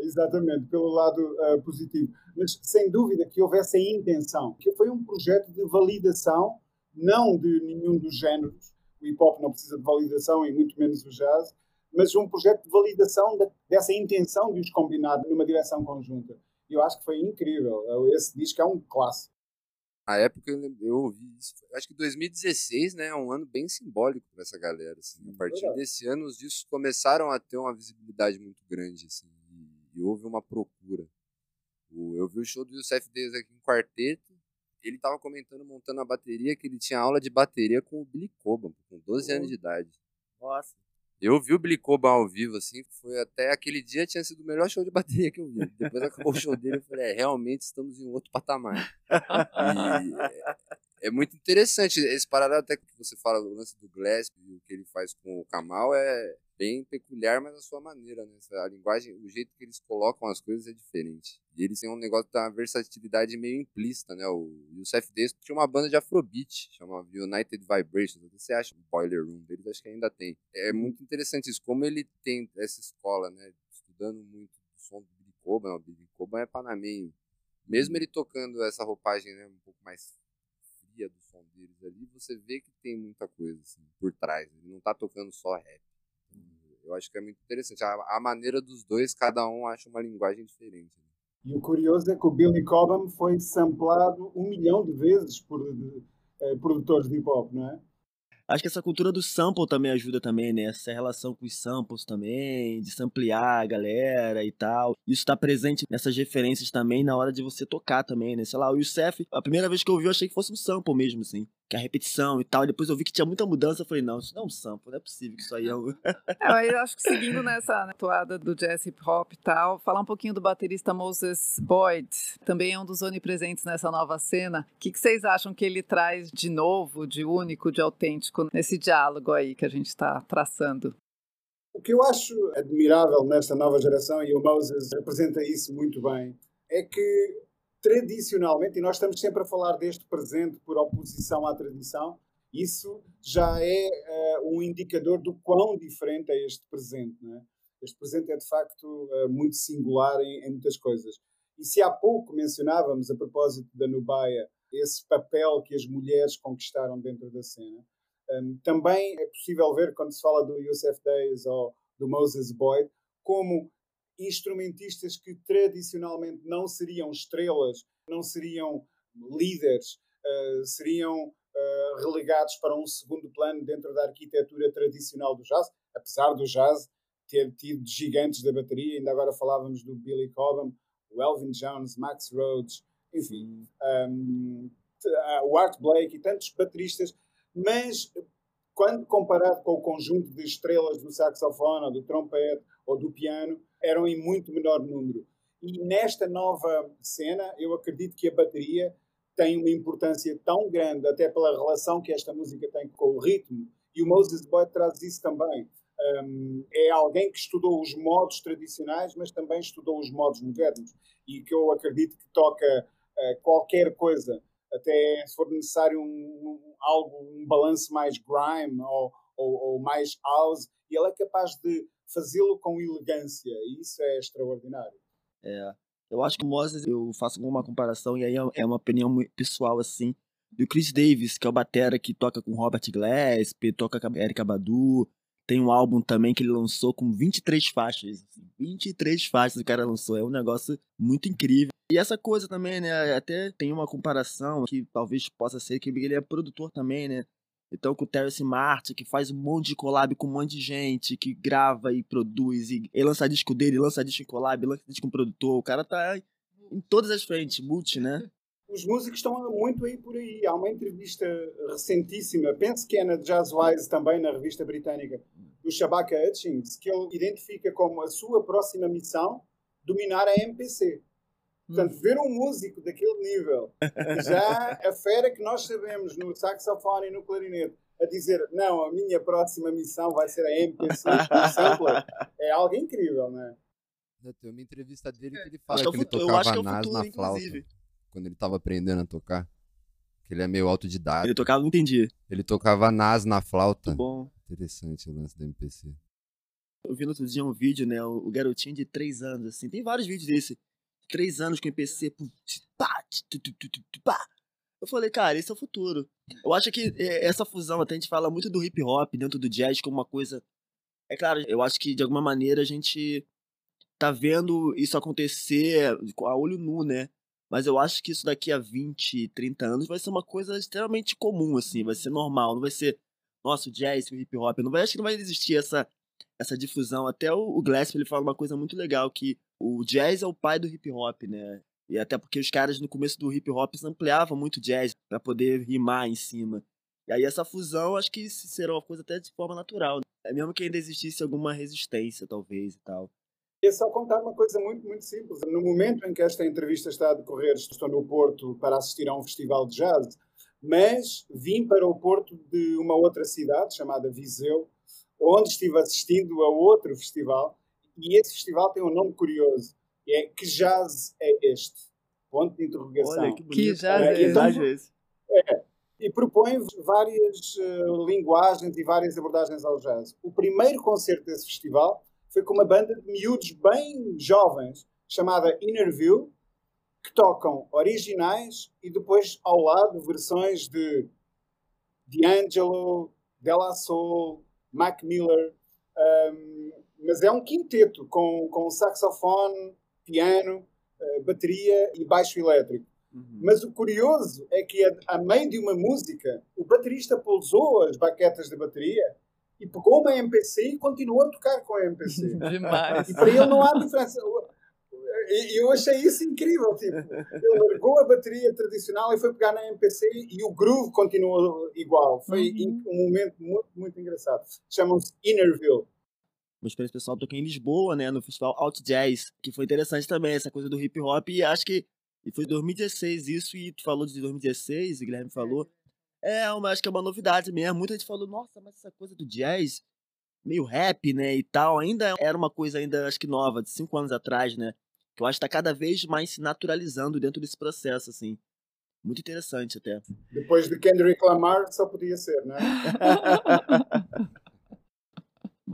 exatamente, pelo lado uh, positivo. Mas sem dúvida que houvesse a intenção, que foi um projeto de validação não de nenhum dos géneros. O hip hop não precisa de validação e muito menos o jazz, mas um projeto de validação de, dessa intenção de os combinar numa direção conjunta. E eu acho que foi incrível. Esse disco é um clássico. Na época eu ouvi isso, acho que 2016, né, é um ano bem simbólico para essa galera. Assim. A partir desse ano, os discos começaram a ter uma visibilidade muito grande, assim, e, houve uma procura. Eu vi o show do Youssef Days aqui em quarteto, ele tava comentando, montando a bateria, que ele tinha aula de bateria com o Billy Cobham, com 12 anos de idade. Nossa. Eu vi o Billy Cobham ao vivo, assim, foi até aquele dia tinha sido o melhor show de bateria que eu vi. Depois acabou o show dele, eu falei, é, realmente estamos em outro patamar. E é, é muito interessante, esse paralelo até que você fala do lance do Glass, e o que ele faz com o Kamal, é, bem peculiar, mas a sua maneira, né? A linguagem, o jeito que eles colocam as coisas é diferente. E eles têm um negócio da versatilidade meio implícita, né? O Youssef Desto tinha uma banda de afrobeat, chamava United Vibrations. Você acha o Boiler Room deles? Acho que ainda tem. É muito interessante isso, como ele tem essa escola, né? Estudando muito o som do Billy Cobham. O Billy Cobham é panamenho. Mesmo ele tocando essa roupagem né, um pouco mais fria do som deles ali, você vê que tem muita coisa assim, por trás. Ele não tá tocando só rap. Eu acho que é muito interessante. A, a maneira dos dois, cada um acha uma linguagem diferente. Né? E o curioso é que o Billy Cobham foi samplado um milhão de vezes por de, eh, produtores de hip hop, não é? Acho que essa cultura do sample também ajuda também, né? Essa relação com os samples também, de samplear a galera e tal. Isso está presente nessas referências também na hora de você tocar também, né? Sei lá, o Youssef, a primeira vez que eu ouvi eu achei que fosse um sample mesmo, assim que a repetição e tal. E depois eu vi que tinha muita mudança. Eu falei, não, isso não é um sample, não é possível que isso aí é um. é, eu acho que seguindo nessa né, toada do jazz hip hop e tal, falar um pouquinho do baterista Moses Boyd, também é um dos onipresentes nessa nova cena. O que, que vocês acham que ele traz de novo, de único, de autêntico nesse diálogo aí que a gente está traçando? O que eu acho admirável nesta nova geração, e o Moses representa isso muito bem, é que tradicionalmente, e nós estamos sempre a falar deste presente por oposição à tradição, isso já é uh, um indicador do quão diferente é este presente. É? Este presente é de facto uh, muito singular em, em, muitas coisas. E se há pouco mencionávamos, a propósito da Nubaia, esse papel que as mulheres conquistaram dentro da cena, um, também é possível ver, quando se fala do Youssef Days ou do Moses Boyd, como instrumentistas que tradicionalmente não seriam estrelas, não seriam líderes, uh, seriam uh, relegados para um segundo plano dentro da arquitetura tradicional do jazz, apesar do jazz ter tido gigantes da bateria, ainda agora falávamos do Billy Cobham, o Elvin Jones, Max Rhodes, enfim, um, o Art Blake e tantos bateristas, mas quando comparado com o conjunto de estrelas do saxofone, ou do trompete ou do piano, eram em muito menor número. E nesta nova cena, eu acredito que a bateria tem uma importância tão grande, até pela relação que esta música tem com o ritmo, e o Moses Boyd traz isso também. Um, é alguém que estudou os modos tradicionais, mas também estudou os modos modernos, e que eu acredito que toca uh, qualquer coisa, até se for necessário um, um algo, um balanço mais grime ou, ou, ou mais house, e ele é capaz de fazê-lo com elegância, e isso é extraordinário. É, eu acho que o Moses, eu faço uma comparação, e aí é, é uma opinião pessoal, assim, do Chris Davis, que é o batera que toca com Robert Gillespie, toca com a Erika Badu, tem um álbum também que ele lançou com 23 faixas. 23 assim, faixas o cara lançou. É um negócio muito incrível. E essa coisa também, né? Até tem uma comparação que talvez possa ser que ele é produtor também, né? Então, com o Terence Martin, que faz um monte de collab com um monte de gente, que grava e produz, e, e lança disco dele, lança disco em collab, lança disco com produtor. O cara tá em todas as frentes, multi, né? Os músicos estão muito aí por aí. Há uma entrevista recentíssima, penso que é na Jazzwise também, na revista britânica, do Shabaka Hutchings, que ele identifica como a sua próxima missão dominar a MPC. Portanto, ver um músico daquele nível, já a fera que nós sabemos no saxofone e no clarinete, a dizer, não, a minha próxima missão vai ser a MPC sampler, é algo incrível, não é? Tem uma entrevista dele que ele fala que, que, ele tocava que é nas na flauta, inclusive. quando ele estava aprendendo a tocar. Que ele é meio autodidata. Ele tocava, não entendi. Ele tocava nas na flauta. Muito bom. Interessante o lance da MPC. Eu vi no outro dia um vídeo, né? O garotinho de 3 anos, assim. Tem vários vídeos desse três anos com MPC. Eu falei, cara, esse é o futuro. Eu acho que é, essa fusão, até a gente fala muito do hip hop dentro do jazz como uma coisa. É claro, eu acho que de alguma maneira a gente tá vendo isso acontecer a olho nu, né? Mas eu acho que isso daqui a 20, 30 anos vai ser uma coisa extremamente comum, assim, vai ser normal, não vai ser, nossa, o jazz, o hip hop, não vai, acho que não vai existir essa, essa difusão. Até o, o Glass, ele fala uma coisa muito legal, que o jazz é o pai do hip hop, né? E até porque os caras no começo do hip hop ampliavam muito jazz para poder rimar em cima. E aí essa fusão acho que será uma coisa até de forma natural. Né? É mesmo que ainda existisse alguma resistência, talvez, e tal. É só contar uma coisa muito, muito simples. No momento em que esta entrevista está a decorrer, estou no Porto para assistir a um festival de jazz, mas vim para o Porto de uma outra cidade, chamada Viseu, onde estive assistindo a outro festival e esse festival tem um nome curioso, é Que Jazz é Este? Ponto de interrogação. Olha, que, que jazz é, é então, esse? É, e propõe várias uh, linguagens e várias abordagens ao jazz. O primeiro concerto desse festival foi com uma banda de miúdos bem jovens, chamada Innerview, que tocam originais e depois ao lado versões de D'Angelo, Della Soul, Mac Miller. Um, mas é um quinteto com, com saxofone, piano, uh, bateria e baixo elétrico. Uhum. Mas o curioso é que, a, a meio de uma música, o baterista pousou as baquetas da bateria e pegou uma MPC e continuou a tocar com a MPC. Demais. E para ele não há diferença. E eu achei isso incrível. Tipo, ele largou a bateria tradicional e foi pegar na MPC e o groove continuou igual. Foi uhum. um momento muito, muito engraçado. Chamam-se Innerville uma experiência pessoal, toquei em Lisboa, né, no festival Out Jazz, que foi interessante também, essa coisa do hip hop, e acho que e foi 2016 isso, e tu falou de 2016, o Guilherme falou. É, uma, acho que é uma novidade mesmo. Muita gente falou, nossa, mas essa coisa do jazz, meio rap, né, e tal, ainda era uma coisa ainda, acho que nova, de cinco anos atrás, né, que eu acho que tá cada vez mais se naturalizando dentro desse processo, assim. Muito interessante até. Depois de Kendrick Lamar, só podia ser, né?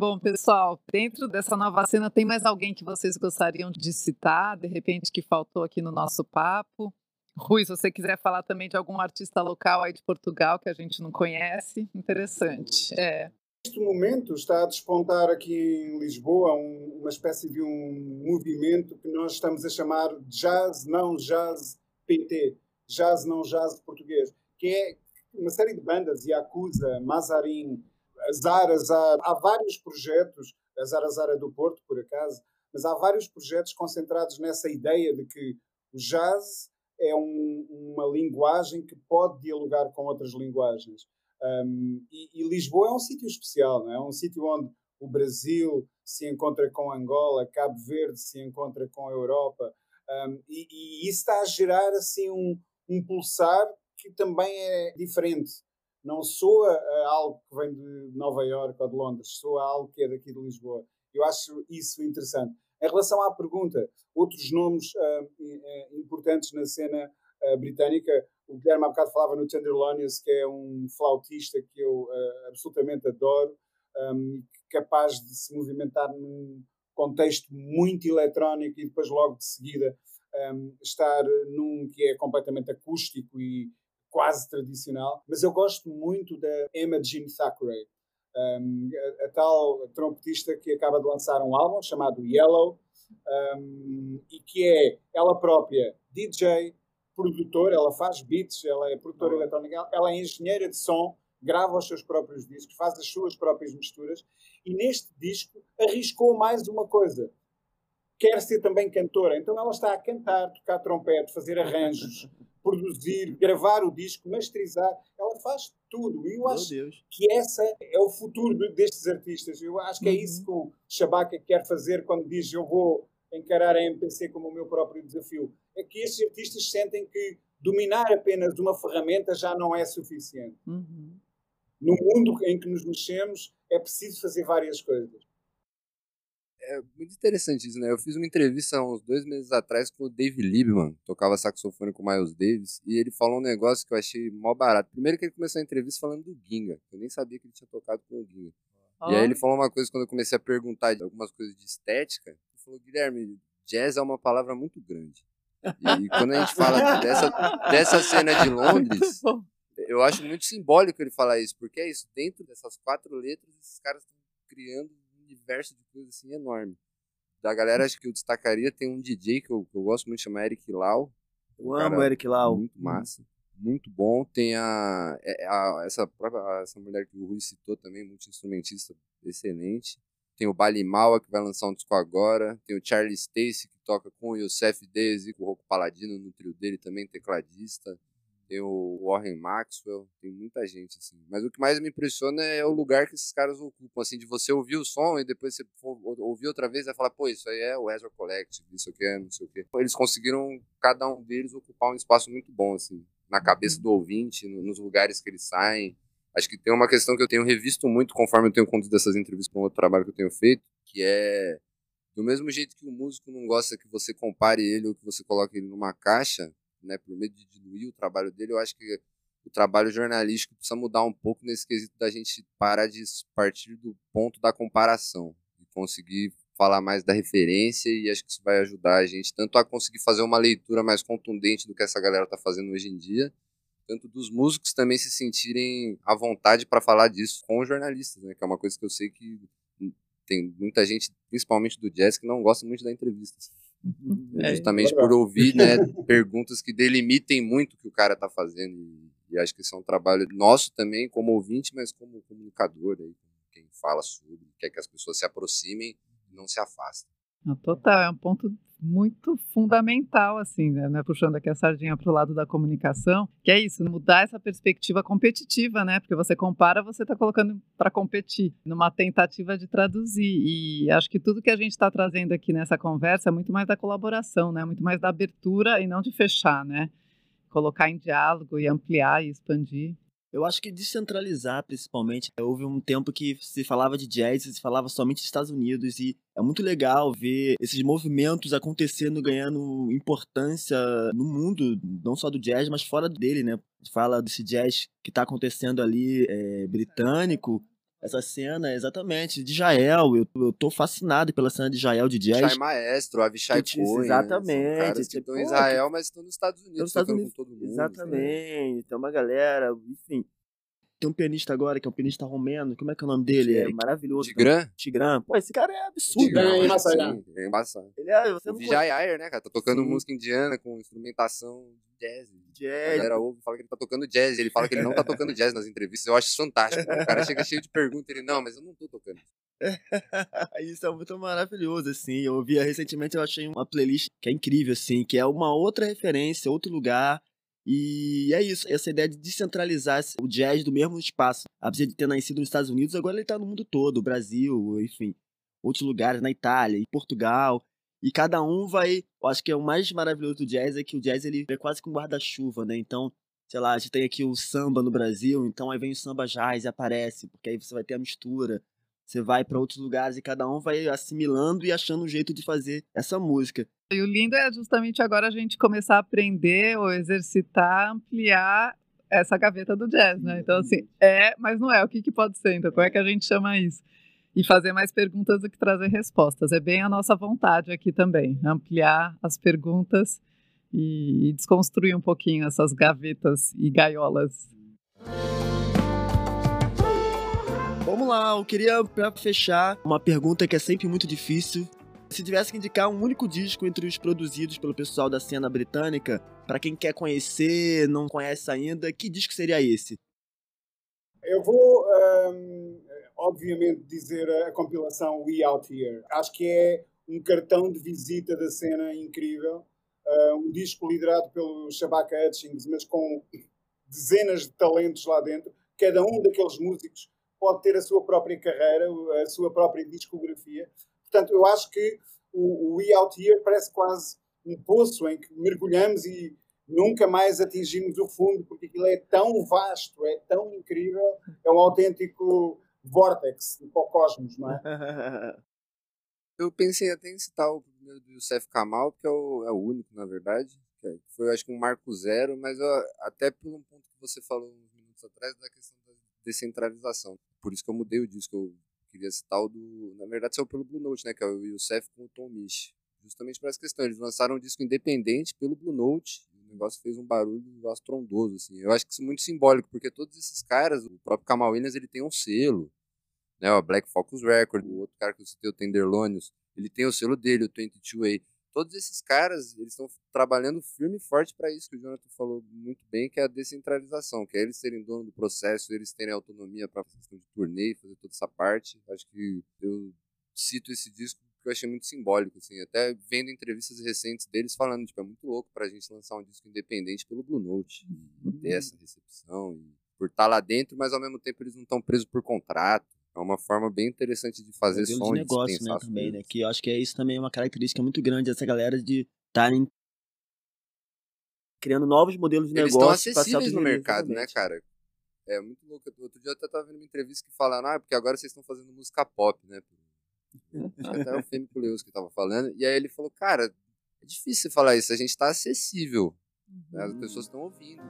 Bom, pessoal, dentro dessa nova cena, tem mais alguém que vocês gostariam de citar, de repente, que faltou aqui no nosso papo? Rui, se você quiser falar também de algum artista local aí de Portugal que a gente não conhece, interessante. É. Neste momento está a despontar aqui em Lisboa um, uma espécie de um movimento que nós estamos a chamar Jazz Não Jazz PT, Jazz Não Jazz Português, que é uma série de bandas, Yakuza, Mazarin, Zara, Zara, há vários projetos, a Zara Zara do Porto, por acaso, mas há vários projetos concentrados nessa ideia de que o jazz é um, uma linguagem que pode dialogar com outras linguagens. Um, e, e, Lisboa é um sítio especial, não é? é um sítio onde o Brasil se encontra com Angola, Cabo Verde se encontra com a Europa, um, e, e, isso está a gerar assim um, um pulsar que também é diferente. Não soa algo que vem de Nova York ou de Londres, soa algo que é daqui de Lisboa. Eu acho isso interessante. Em relação à pergunta, outros nomes uh, importantes na cena uh, britânica, o Guilherme há bocado falava no Tenderlonius, que é um flautista que eu uh, absolutamente adoro, um, capaz de se movimentar num contexto muito eletrónico e depois logo de seguida um, estar num que é completamente acústico e quase tradicional. Mas eu gosto muito da Emma Jean Thackeray, um, a, a, tal trompetista que acaba de lançar um álbum chamado Yellow um, e que é ela própria DJ, produtora, ela faz beats, ela é produtora uhum. eletrónica, ela é engenheira de som, grava os seus próprios discos, faz as suas próprias misturas e neste disco arriscou mais uma coisa. Quer ser também cantora, então ela está a cantar, tocar trompete, fazer arranjos, produzir, gravar o disco, masterizar, ela faz tudo. E eu acho que essa é o futuro destes artistas. Eu acho que é isso uhum. que o Shabaka quer fazer quando diz eu vou encarar a MPC como o meu próprio desafio. É que estes artistas sentem que dominar apenas uma ferramenta já não é suficiente. Uhum. No mundo em que nos mexemos, é preciso fazer várias coisas é muito interessante isso, né? Eu fiz uma entrevista há uns dois meses atrás com o Dave Liebman, tocava saxofone com o Miles Davis, e ele falou um negócio que eu achei mó barato. Primeiro que ele começou a entrevista falando do Ginga, eu nem sabia que ele tinha tocado com o Ginga. Oh. E aí ele falou uma coisa quando eu comecei a perguntar algumas coisas de estética, ele falou, Guilherme, jazz é uma palavra muito grande. E quando a gente fala dessa, dessa cena de Londres, eu acho muito simbólico ele falar isso, porque é isso, dentro dessas quatro letras, esses caras estão criando universo de coisas assim enorme. Da galera, acho que eu destacaria, tem um DJ que eu, que eu gosto muito, chama Eric Lau. Eu amo amo Eric Lau. Muito hum. massa. Muito bom. Tem a, é, a, essa própria essa mulher que o Rui citou também, muito instrumentista excelente. Tem o Bali Maua, que vai lançar um disco agora. Tem o Charlie Stacy, que toca com o Yosef Daisy, com o Rocco Paladino no trio dele também, tecladista tem o Warren Maxwell, tem muita gente, assim. Mas o que mais me impressiona é o lugar que esses caras ocupam, assim, de você ouvir o som e depois você ouvir outra vez e falar, pô, isso aí é o Ezra Collective, isso aqui é não sei o quê. Eles conseguiram, cada um deles, ocupar um espaço muito bom, assim, na cabeça uhum. do ouvinte, nos lugares que eles saem. Acho que tem uma questão que eu tenho revisto muito conforme eu tenho conduzido essas entrevistas com outro trabalho que eu tenho feito, que é do mesmo jeito que o músico não gosta que você compare ele ou que você coloque ele numa caixa, né, por medo de diluir o trabalho dele, eu acho que o trabalho jornalístico precisa mudar um pouco nesse quesito da gente parar de partir do ponto da comparação e conseguir falar mais da referência e acho que isso vai ajudar a gente tanto a conseguir fazer uma leitura mais contundente do que essa galera está fazendo hoje em dia, tanto dos músicos também se sentirem à vontade para falar disso com os jornalistas, né, que é uma coisa que eu sei que tem muita gente, principalmente do jazz, que não gosta muito da entrevista. É, justamente por ouvir né, perguntas que delimitem muito o que o cara está fazendo. E, e, acho que isso é um trabalho nosso também, como ouvinte, mas como comunicador, aí, quem fala sobre, quer que as pessoas se aproximem e não se afastem. Total, é um ponto muito fundamental, assim, né, né? Puxando aqui a sardinha para o lado da comunicação, que é isso, mudar essa perspectiva competitiva, né? Porque você compara, você está colocando para competir, numa tentativa de traduzir. E acho que tudo que a gente está trazendo aqui nessa conversa é muito mais da colaboração, né? Muito mais da abertura e não de fechar, né? Colocar em diálogo e ampliar e expandir. Eu acho que descentralizar, principalmente. Houve um tempo que se falava de jazz, se falava somente dos Estados Unidos, e é muito legal ver esses movimentos acontecendo, ganhando importância no mundo, não só do jazz, mas fora dele, né? Fala desse jazz que está acontecendo ali, é, britânico, essa cena, exatamente, de Jael. Eu, eu tô fascinado pela cena de Jael de jazz. Avishai Maestro, Avishai Cohen. Exatamente. Que estão em Israel, mas estão nos Estados Unidos. Nos Estados Unidos. Com todo mundo, exatamente. Né? Tem uma galera, enfim. Tem um pianista agora, que é um pianista romeno. Como é que é o nome dele? É maravilhoso. Tigran? Tigran. Pô, esse cara é absurdo. Tigran é embaçado. É embaçado. Ele é, você não Vijay Ayer, né, cara? Tá tocando Sim. música indiana com instrumentação jazz. Jazz. A galera ouve fala que ele tá tocando jazz. Ele fala que ele não tá tocando jazz nas entrevistas. Eu acho isso fantástico. O cara chega cheio de perguntas. Ele, não, mas eu não tô tocando. Isso é muito maravilhoso, assim. Eu ouvi recentemente, eu achei uma playlist que é incrível, assim, que é uma outra referência, outro lugar. E é isso, essa ideia de descentralizar o jazz do mesmo espaço. Apesar de ter nascido nos Estados Unidos, agora ele está no mundo todo, Brasil, enfim, outros lugares, na Itália, em Portugal. E cada um vai. Eu acho que é o mais maravilhoso do jazz é que o jazz ele é quase que um guarda-chuva, né? Então, sei lá, a gente tem aqui o samba no Brasil, então aí vem o samba jazz e aparece, porque aí você vai ter a mistura. Você vai para outros lugares e cada um vai assimilando e achando um jeito de fazer essa música. E o lindo é justamente agora a gente começar a aprender ou exercitar, ampliar essa gaveta do jazz, né? Então, assim, é, mas não é. O que, que pode ser? Então, como é que a gente chama isso? E fazer mais perguntas do que trazer respostas. É bem a nossa vontade aqui também, ampliar as perguntas e, e desconstruir um pouquinho essas gavetas e gaiolas. Vamos lá, eu queria, para fechar, uma pergunta que é sempre muito difícil. Se tivesse que indicar um único disco entre os produzidos pelo pessoal da cena britânica, para quem quer conhecer, não conhece ainda, que disco seria esse? Eu vou, um, obviamente, dizer a compilação We Out Here. Acho que é um cartão de visita da cena incrível. Uh, um disco liderado pelo Shabaka Hutchings, mas com dezenas de talentos lá dentro. Cada um daqueles músicos pode ter a sua própria carreira, a sua própria discografia. Portanto, eu acho que o, o We Out Here parece quase um poço em que mergulhamos e nunca mais atingimos o fundo, porque aquilo é tão vasto, é tão incrível, é um autêntico vórtex para o cosmos, não é? Eu pensei até em citar o primeiro do Youssef Kamal, que é o, é o único, na verdade. Que foi, acho que, um marco zero, mas eu, até pelo um ponto que você falou uns minutos atrás, da questão da descentralização. Por isso que eu mudei o disco. Eu queria citar o do. Na verdade, saiu pelo Blue Note, né? Que é o Youssef com o Tom Misch. Justamente por essa questão. Eles lançaram um disco independente pelo Blue Note. o negócio fez um barulho um negócio trondoso, assim. Eu acho que isso é muito simbólico, porque todos esses caras, o próprio Kamal Williams, ele tem um selo. Né, o Black Focus Record, o outro cara que eu citei, o Tenderlonius, ele tem o selo dele, o 22A todos esses caras, eles estão trabalhando firme e forte para isso que o Jonathan falou muito bem, que é a descentralização, que é eles serem dono do processo, eles terem autonomia para questão de turnê, fazer toda essa parte. Acho que eu cito esse disco que eu achei muito simbólico, assim, até vendo entrevistas recentes deles falando, tipo, é muito louco para a gente lançar um disco independente pelo Blue Note, e ter essa recepção, e por estar tá lá dentro, mas ao mesmo tempo eles não estão presos por contrato. É uma forma bem interessante de fazer som de negócio, né, também, né? Que eu acho que é isso também é uma característica muito grande dessa galera de estarem criando novos modelos de Eles negócio. Eles estão acessíveis no mercado, né, cara? É muito louco. Outro dia eu até tava vendo uma entrevista que falaram, ah, porque agora vocês estão fazendo música pop, né? Acho que até o Fêmeo Leus que tava falando. E aí ele falou, cara, é difícil falar isso, a gente tá acessível. Né? As pessoas estão ouvindo.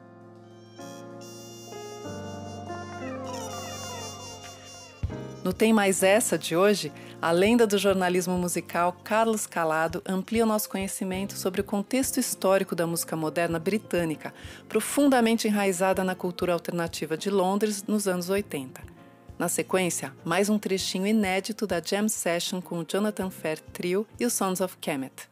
No Tem Mais Essa de hoje, a lenda do jornalismo musical Carlos Calado amplia o nosso conhecimento sobre o contexto histórico da música moderna britânica, profundamente enraizada na cultura alternativa de Londres nos anos 80. Na sequência, mais um trechinho inédito da Jam Session com o Jonathan Fair Trio e os Sons of Kemet.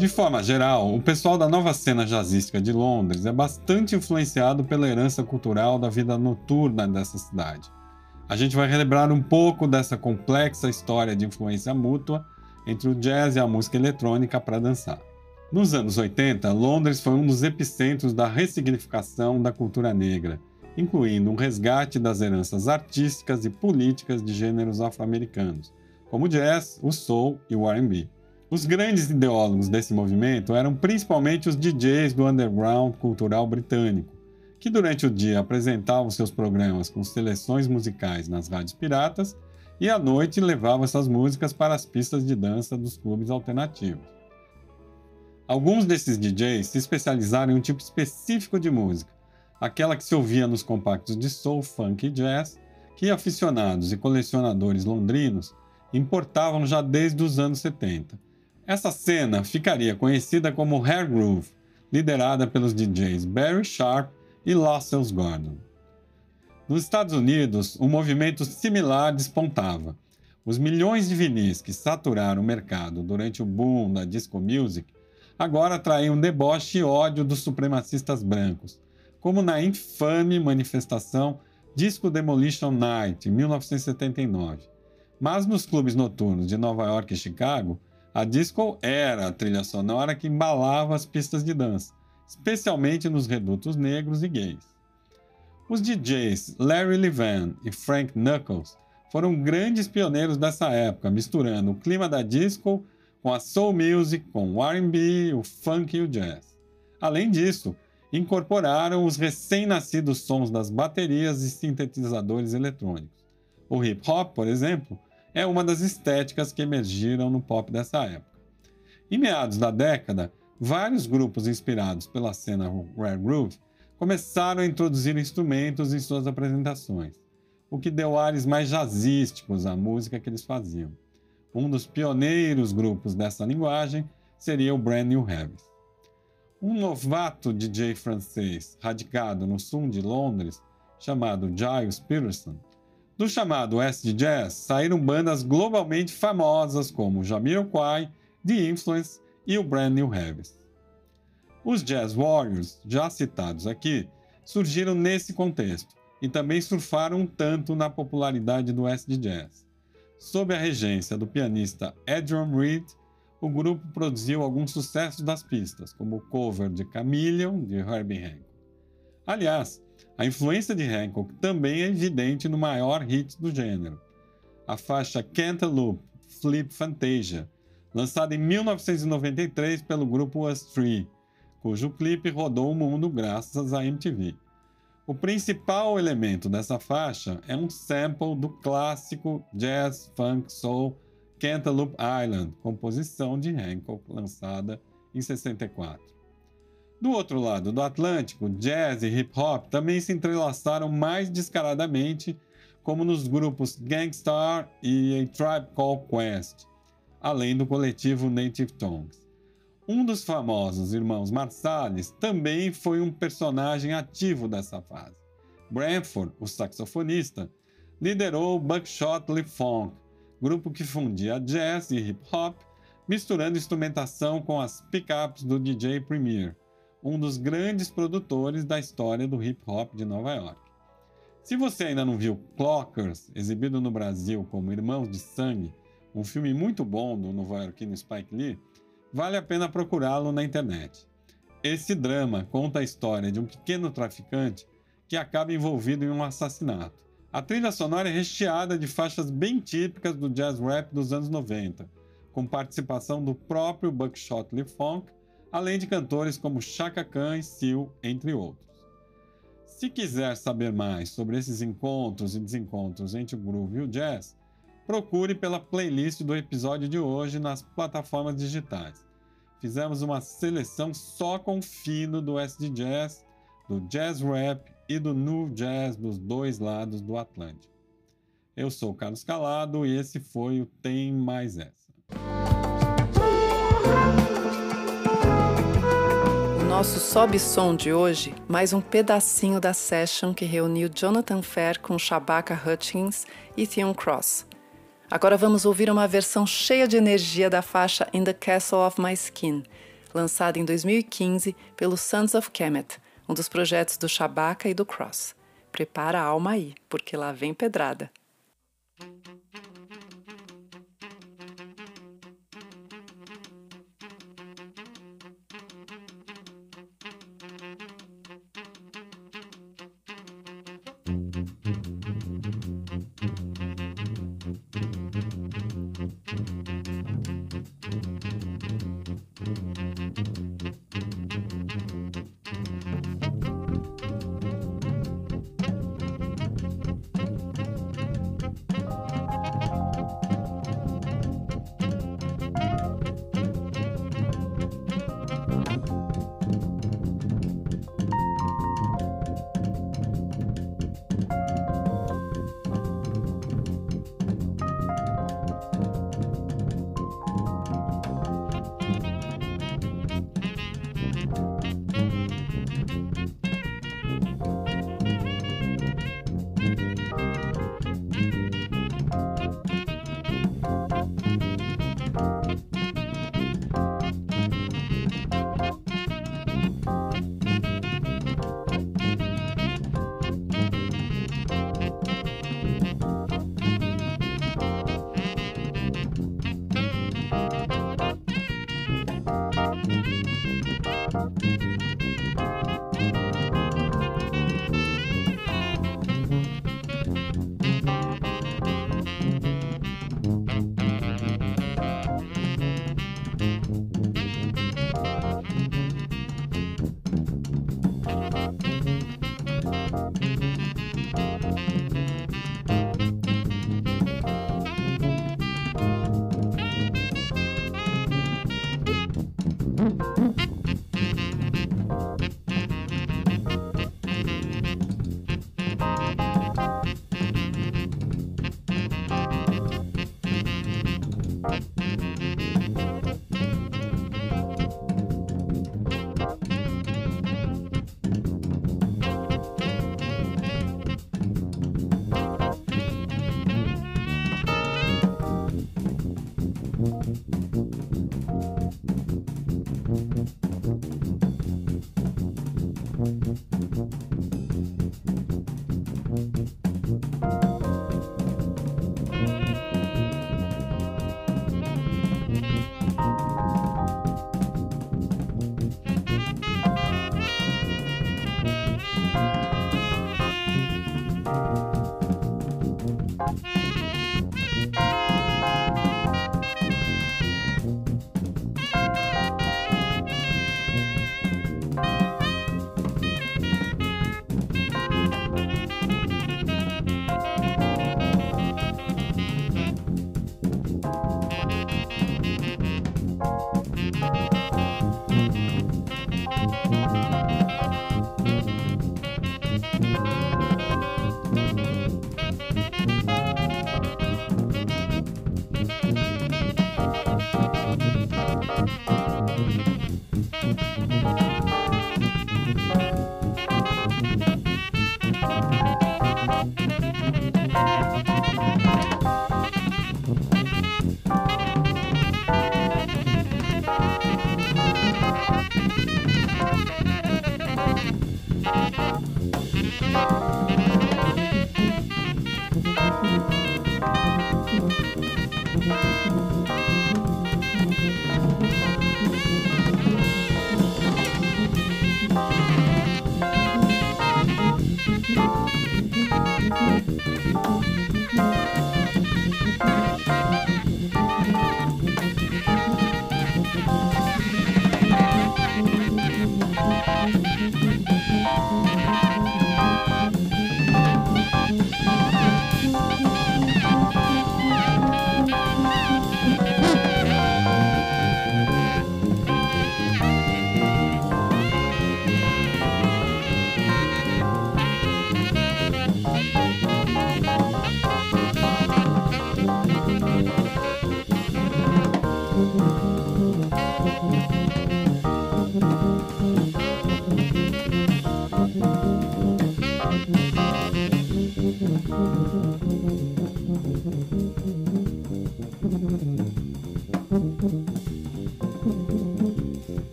De forma geral, o pessoal da nova cena jazzística de Londres é bastante influenciado pela herança cultural da vida noturna dessa cidade. A gente vai relembrar um pouco dessa complexa história de influência mútua entre o jazz e a música eletrônica para dançar. Nos anos 80, Londres foi um dos epicentros da ressignificação da cultura negra, incluindo um resgate das heranças artísticas e políticas de gêneros afro-americanos, como o jazz, o soul e o R&B. Os grandes ideólogos desse movimento eram principalmente os DJs do underground cultural britânico, que durante o dia apresentavam seus programas com seleções musicais nas rádios piratas e à noite levavam essas músicas para as pistas de dança dos clubes alternativos. Alguns desses DJs se especializaram em um tipo específico de música, aquela que se ouvia nos compactos de soul, funk e jazz, que aficionados e colecionadores londrinos importavam já desde os anos 70 essa cena ficaria conhecida como Hair Groove, liderada pelos DJs Barry Sharp e Lascelles Gordon. Nos Estados Unidos, um movimento similar despontava. Os milhões de vinis que saturaram o mercado durante o boom da disco music agora atraíam deboche e ódio dos supremacistas brancos, como na infame manifestação Disco Demolition Night, em 1979. Mas nos clubes noturnos de Nova York e Chicago, a disco era a trilha sonora que embalava as pistas de dança, especialmente nos redutos negros e gays. Os DJs Larry Levan e Frank Knuckles foram grandes pioneiros dessa época, misturando o clima da disco com a soul music, com o R&B, o funk e o jazz. Além disso, incorporaram os recém-nascidos sons das baterias e sintetizadores eletrônicos. O hip hop, por exemplo, é uma das estéticas que emergiram no pop dessa época. Em meados da década, vários grupos inspirados pela cena rare groove começaram a introduzir instrumentos em suas apresentações, o que deu ares mais jazzísticos à música que eles faziam. Um dos pioneiros grupos dessa linguagem seria o Brand New Heavies. Um novato DJ francês radicado no sul de Londres, chamado Giles Peterson, do chamado acid jazz saíram bandas globalmente famosas como Jamiroquai, The Influence e o Brand New Heavies. Os Jazz Warriors, já citados aqui, surgiram nesse contexto e também surfaram um tanto na popularidade do acid jazz. Sob a regência do pianista Adrian Reed, o grupo produziu alguns sucessos das pistas, como o cover de Chameleon, de Herbie Hancock. Aliás, a influência de Hancock também é evidente no maior hit do gênero, a faixa Cantaloupe Flip Fantasia, lançada em 1993 pelo grupo Us Three, cujo clipe rodou o mundo graças à MTV. O principal elemento dessa faixa é um sample do clássico jazz funk soul Cantaloupe Island, composição de Hancock, lançada em 64. Do outro lado do Atlântico, jazz e hip hop também se entrelaçaram mais descaradamente, como nos grupos Gangstar e A Tribe Called Quest, além do coletivo Native Tongues. Um dos famosos irmãos Marsalis também foi um personagem ativo dessa fase. Branford, o saxofonista, liderou o Buckshot Lip Funk, grupo que fundia jazz e hip hop, misturando instrumentação com as pickups do DJ Premier, um dos grandes produtores da história do hip hop de Nova York. Se você ainda não viu Clockers, exibido no Brasil como Irmãos de Sangue, um filme muito bom do nova-iorquino Spike Lee, vale a pena procurá-lo na internet. Esse drama conta a história de um pequeno traficante que acaba envolvido em um assassinato. A trilha sonora é recheada de faixas bem típicas do jazz rap dos anos 90, com participação do próprio Buckshot Lee Funk, além de cantores como Chaka Khan e Seal, entre outros. Se quiser saber mais sobre esses encontros e desencontros entre o groove e o jazz, procure pela playlist do episódio de hoje nas plataformas digitais. Fizemos uma seleção só com fino do SD Jazz, do Jazz Rap e do New Jazz dos dois lados do Atlântico. Eu sou Carlos Calado e esse foi o Tem Mais Essa. Nosso Sobe Som de hoje, mais um pedacinho da session que reuniu Jonathan Fair com Shabaka Hutchins e Theon Cross. Agora vamos ouvir uma versão cheia de energia da faixa In the Castle of My Skin, lançada em 2015 pelo Sons of Kemet, um dos projetos do Shabaka e do Cross. Prepara a alma aí, porque lá vem pedrada.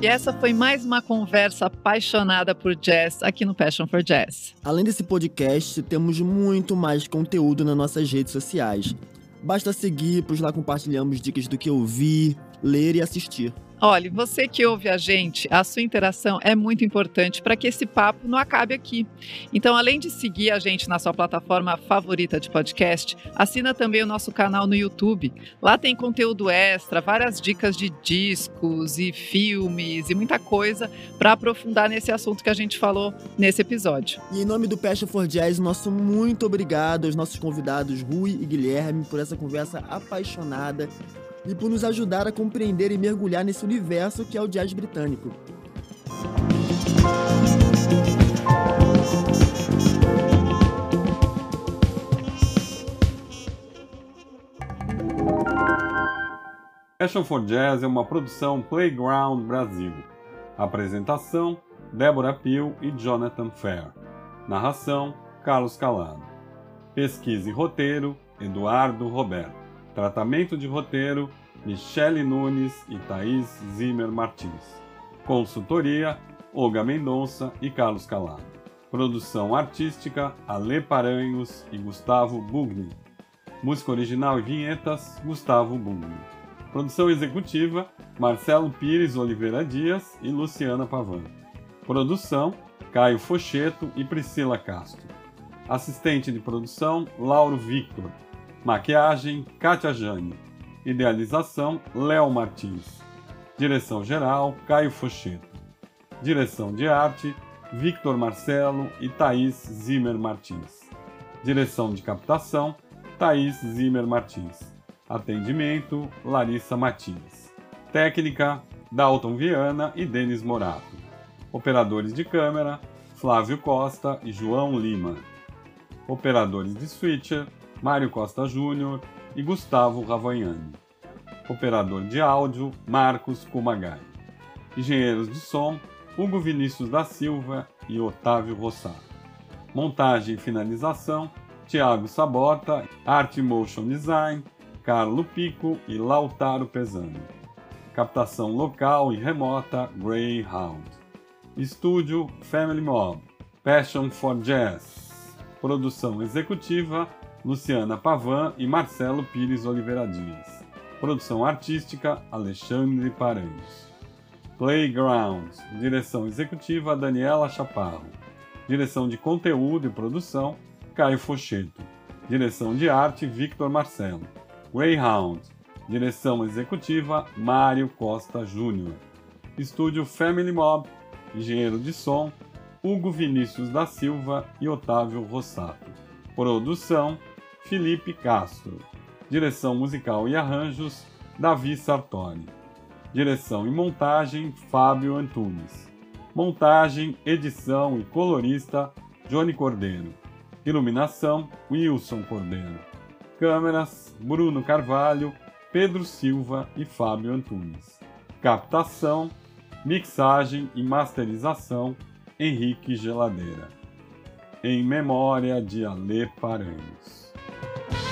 E essa foi mais uma conversa apaixonada por jazz aqui no Passion for Jazz. Além desse podcast, temos muito mais conteúdo nas nossas redes sociais. Basta seguir, pois lá compartilhamos dicas do que ouvir, ler e assistir. Olha, você que ouve a gente, a sua interação é muito importante para que esse papo não acabe aqui. Então, além de seguir a gente na sua plataforma favorita de podcast, assina também o nosso canal no YouTube. Lá tem conteúdo extra, várias dicas de discos e filmes e muita coisa para aprofundar nesse assunto que a gente falou nesse episódio. E em nome do Passion for Jazz, nosso muito obrigado aos nossos convidados Rui e Guilherme por essa conversa apaixonada e por nos ajudar a compreender e mergulhar nesse universo que é o jazz britânico. Passion for Jazz é uma produção Playground Brasil. Apresentação: Débora Pio e Jonathan Fair. Narração: Carlos Calado. Pesquisa e roteiro: Eduardo Roberto. Tratamento de roteiro: Michele Nunes e Thaís Zimmer Martins. Consultoria: Olga Mendonça e Carlos Calado. Produção artística: Ale Paranhos e Gustavo Bugni. Música original e vinhetas: Gustavo Bugni. Produção executiva: Marcelo Pires Oliveira Dias e Luciana Pavan. Produção: Caio Focheto e Priscila Castro. Assistente de produção: Lauro Victor. Maquiagem: Kátia Jane. Idealização: Léo Martins. Direção geral: Caio Focheto. Direção de arte: Victor Marcelo e Thaís Zimmer Martins. Direção de captação: Thaís Zimmer Martins. Atendimento: Larissa Matias. Técnica: Dalton Viana e Denis Morato. Operadores de câmera: Flávio Costa e João Lima. Operadores de switcher: Mário Costa Júnior e Gustavo Ravagnani. Operador de áudio, Marcos Kumagai. Engenheiros de som, Hugo Vinícius da Silva e Otávio Rossato. Montagem e finalização, Tiago Sabota, Art Motion Design, Carlo Pico e Lautaro Pesani. Captação local e remota, Greyhound. Estúdio Family Mob. Passion for Jazz. Produção executiva, Luciana Pavan e Marcelo Pires Oliveira Dias. Produção artística, Alexandre Paranhos. Playground. Direção executiva, Daniela Chaparro. Direção de conteúdo e produção, Caio Focheto. Direção de arte, Victor Marcelo. Greyhound. Direção executiva, Mário Costa Júnior. Estúdio Family Mob. Engenheiro de som, Hugo Vinícius da Silva e Otávio Rossato. Produção, Felipe Castro. Direção musical e arranjos, Davi Sartori. Direção e montagem, Fábio Antunes. Montagem, edição e colorista, Johnny Cordeiro. Iluminação, Wilson Cordeiro. Câmeras, Bruno Carvalho, Pedro Silva e Fábio Antunes. Captação, mixagem e masterização, Henrique Geladeira. Em memória de Ale Paranhos. Thank you.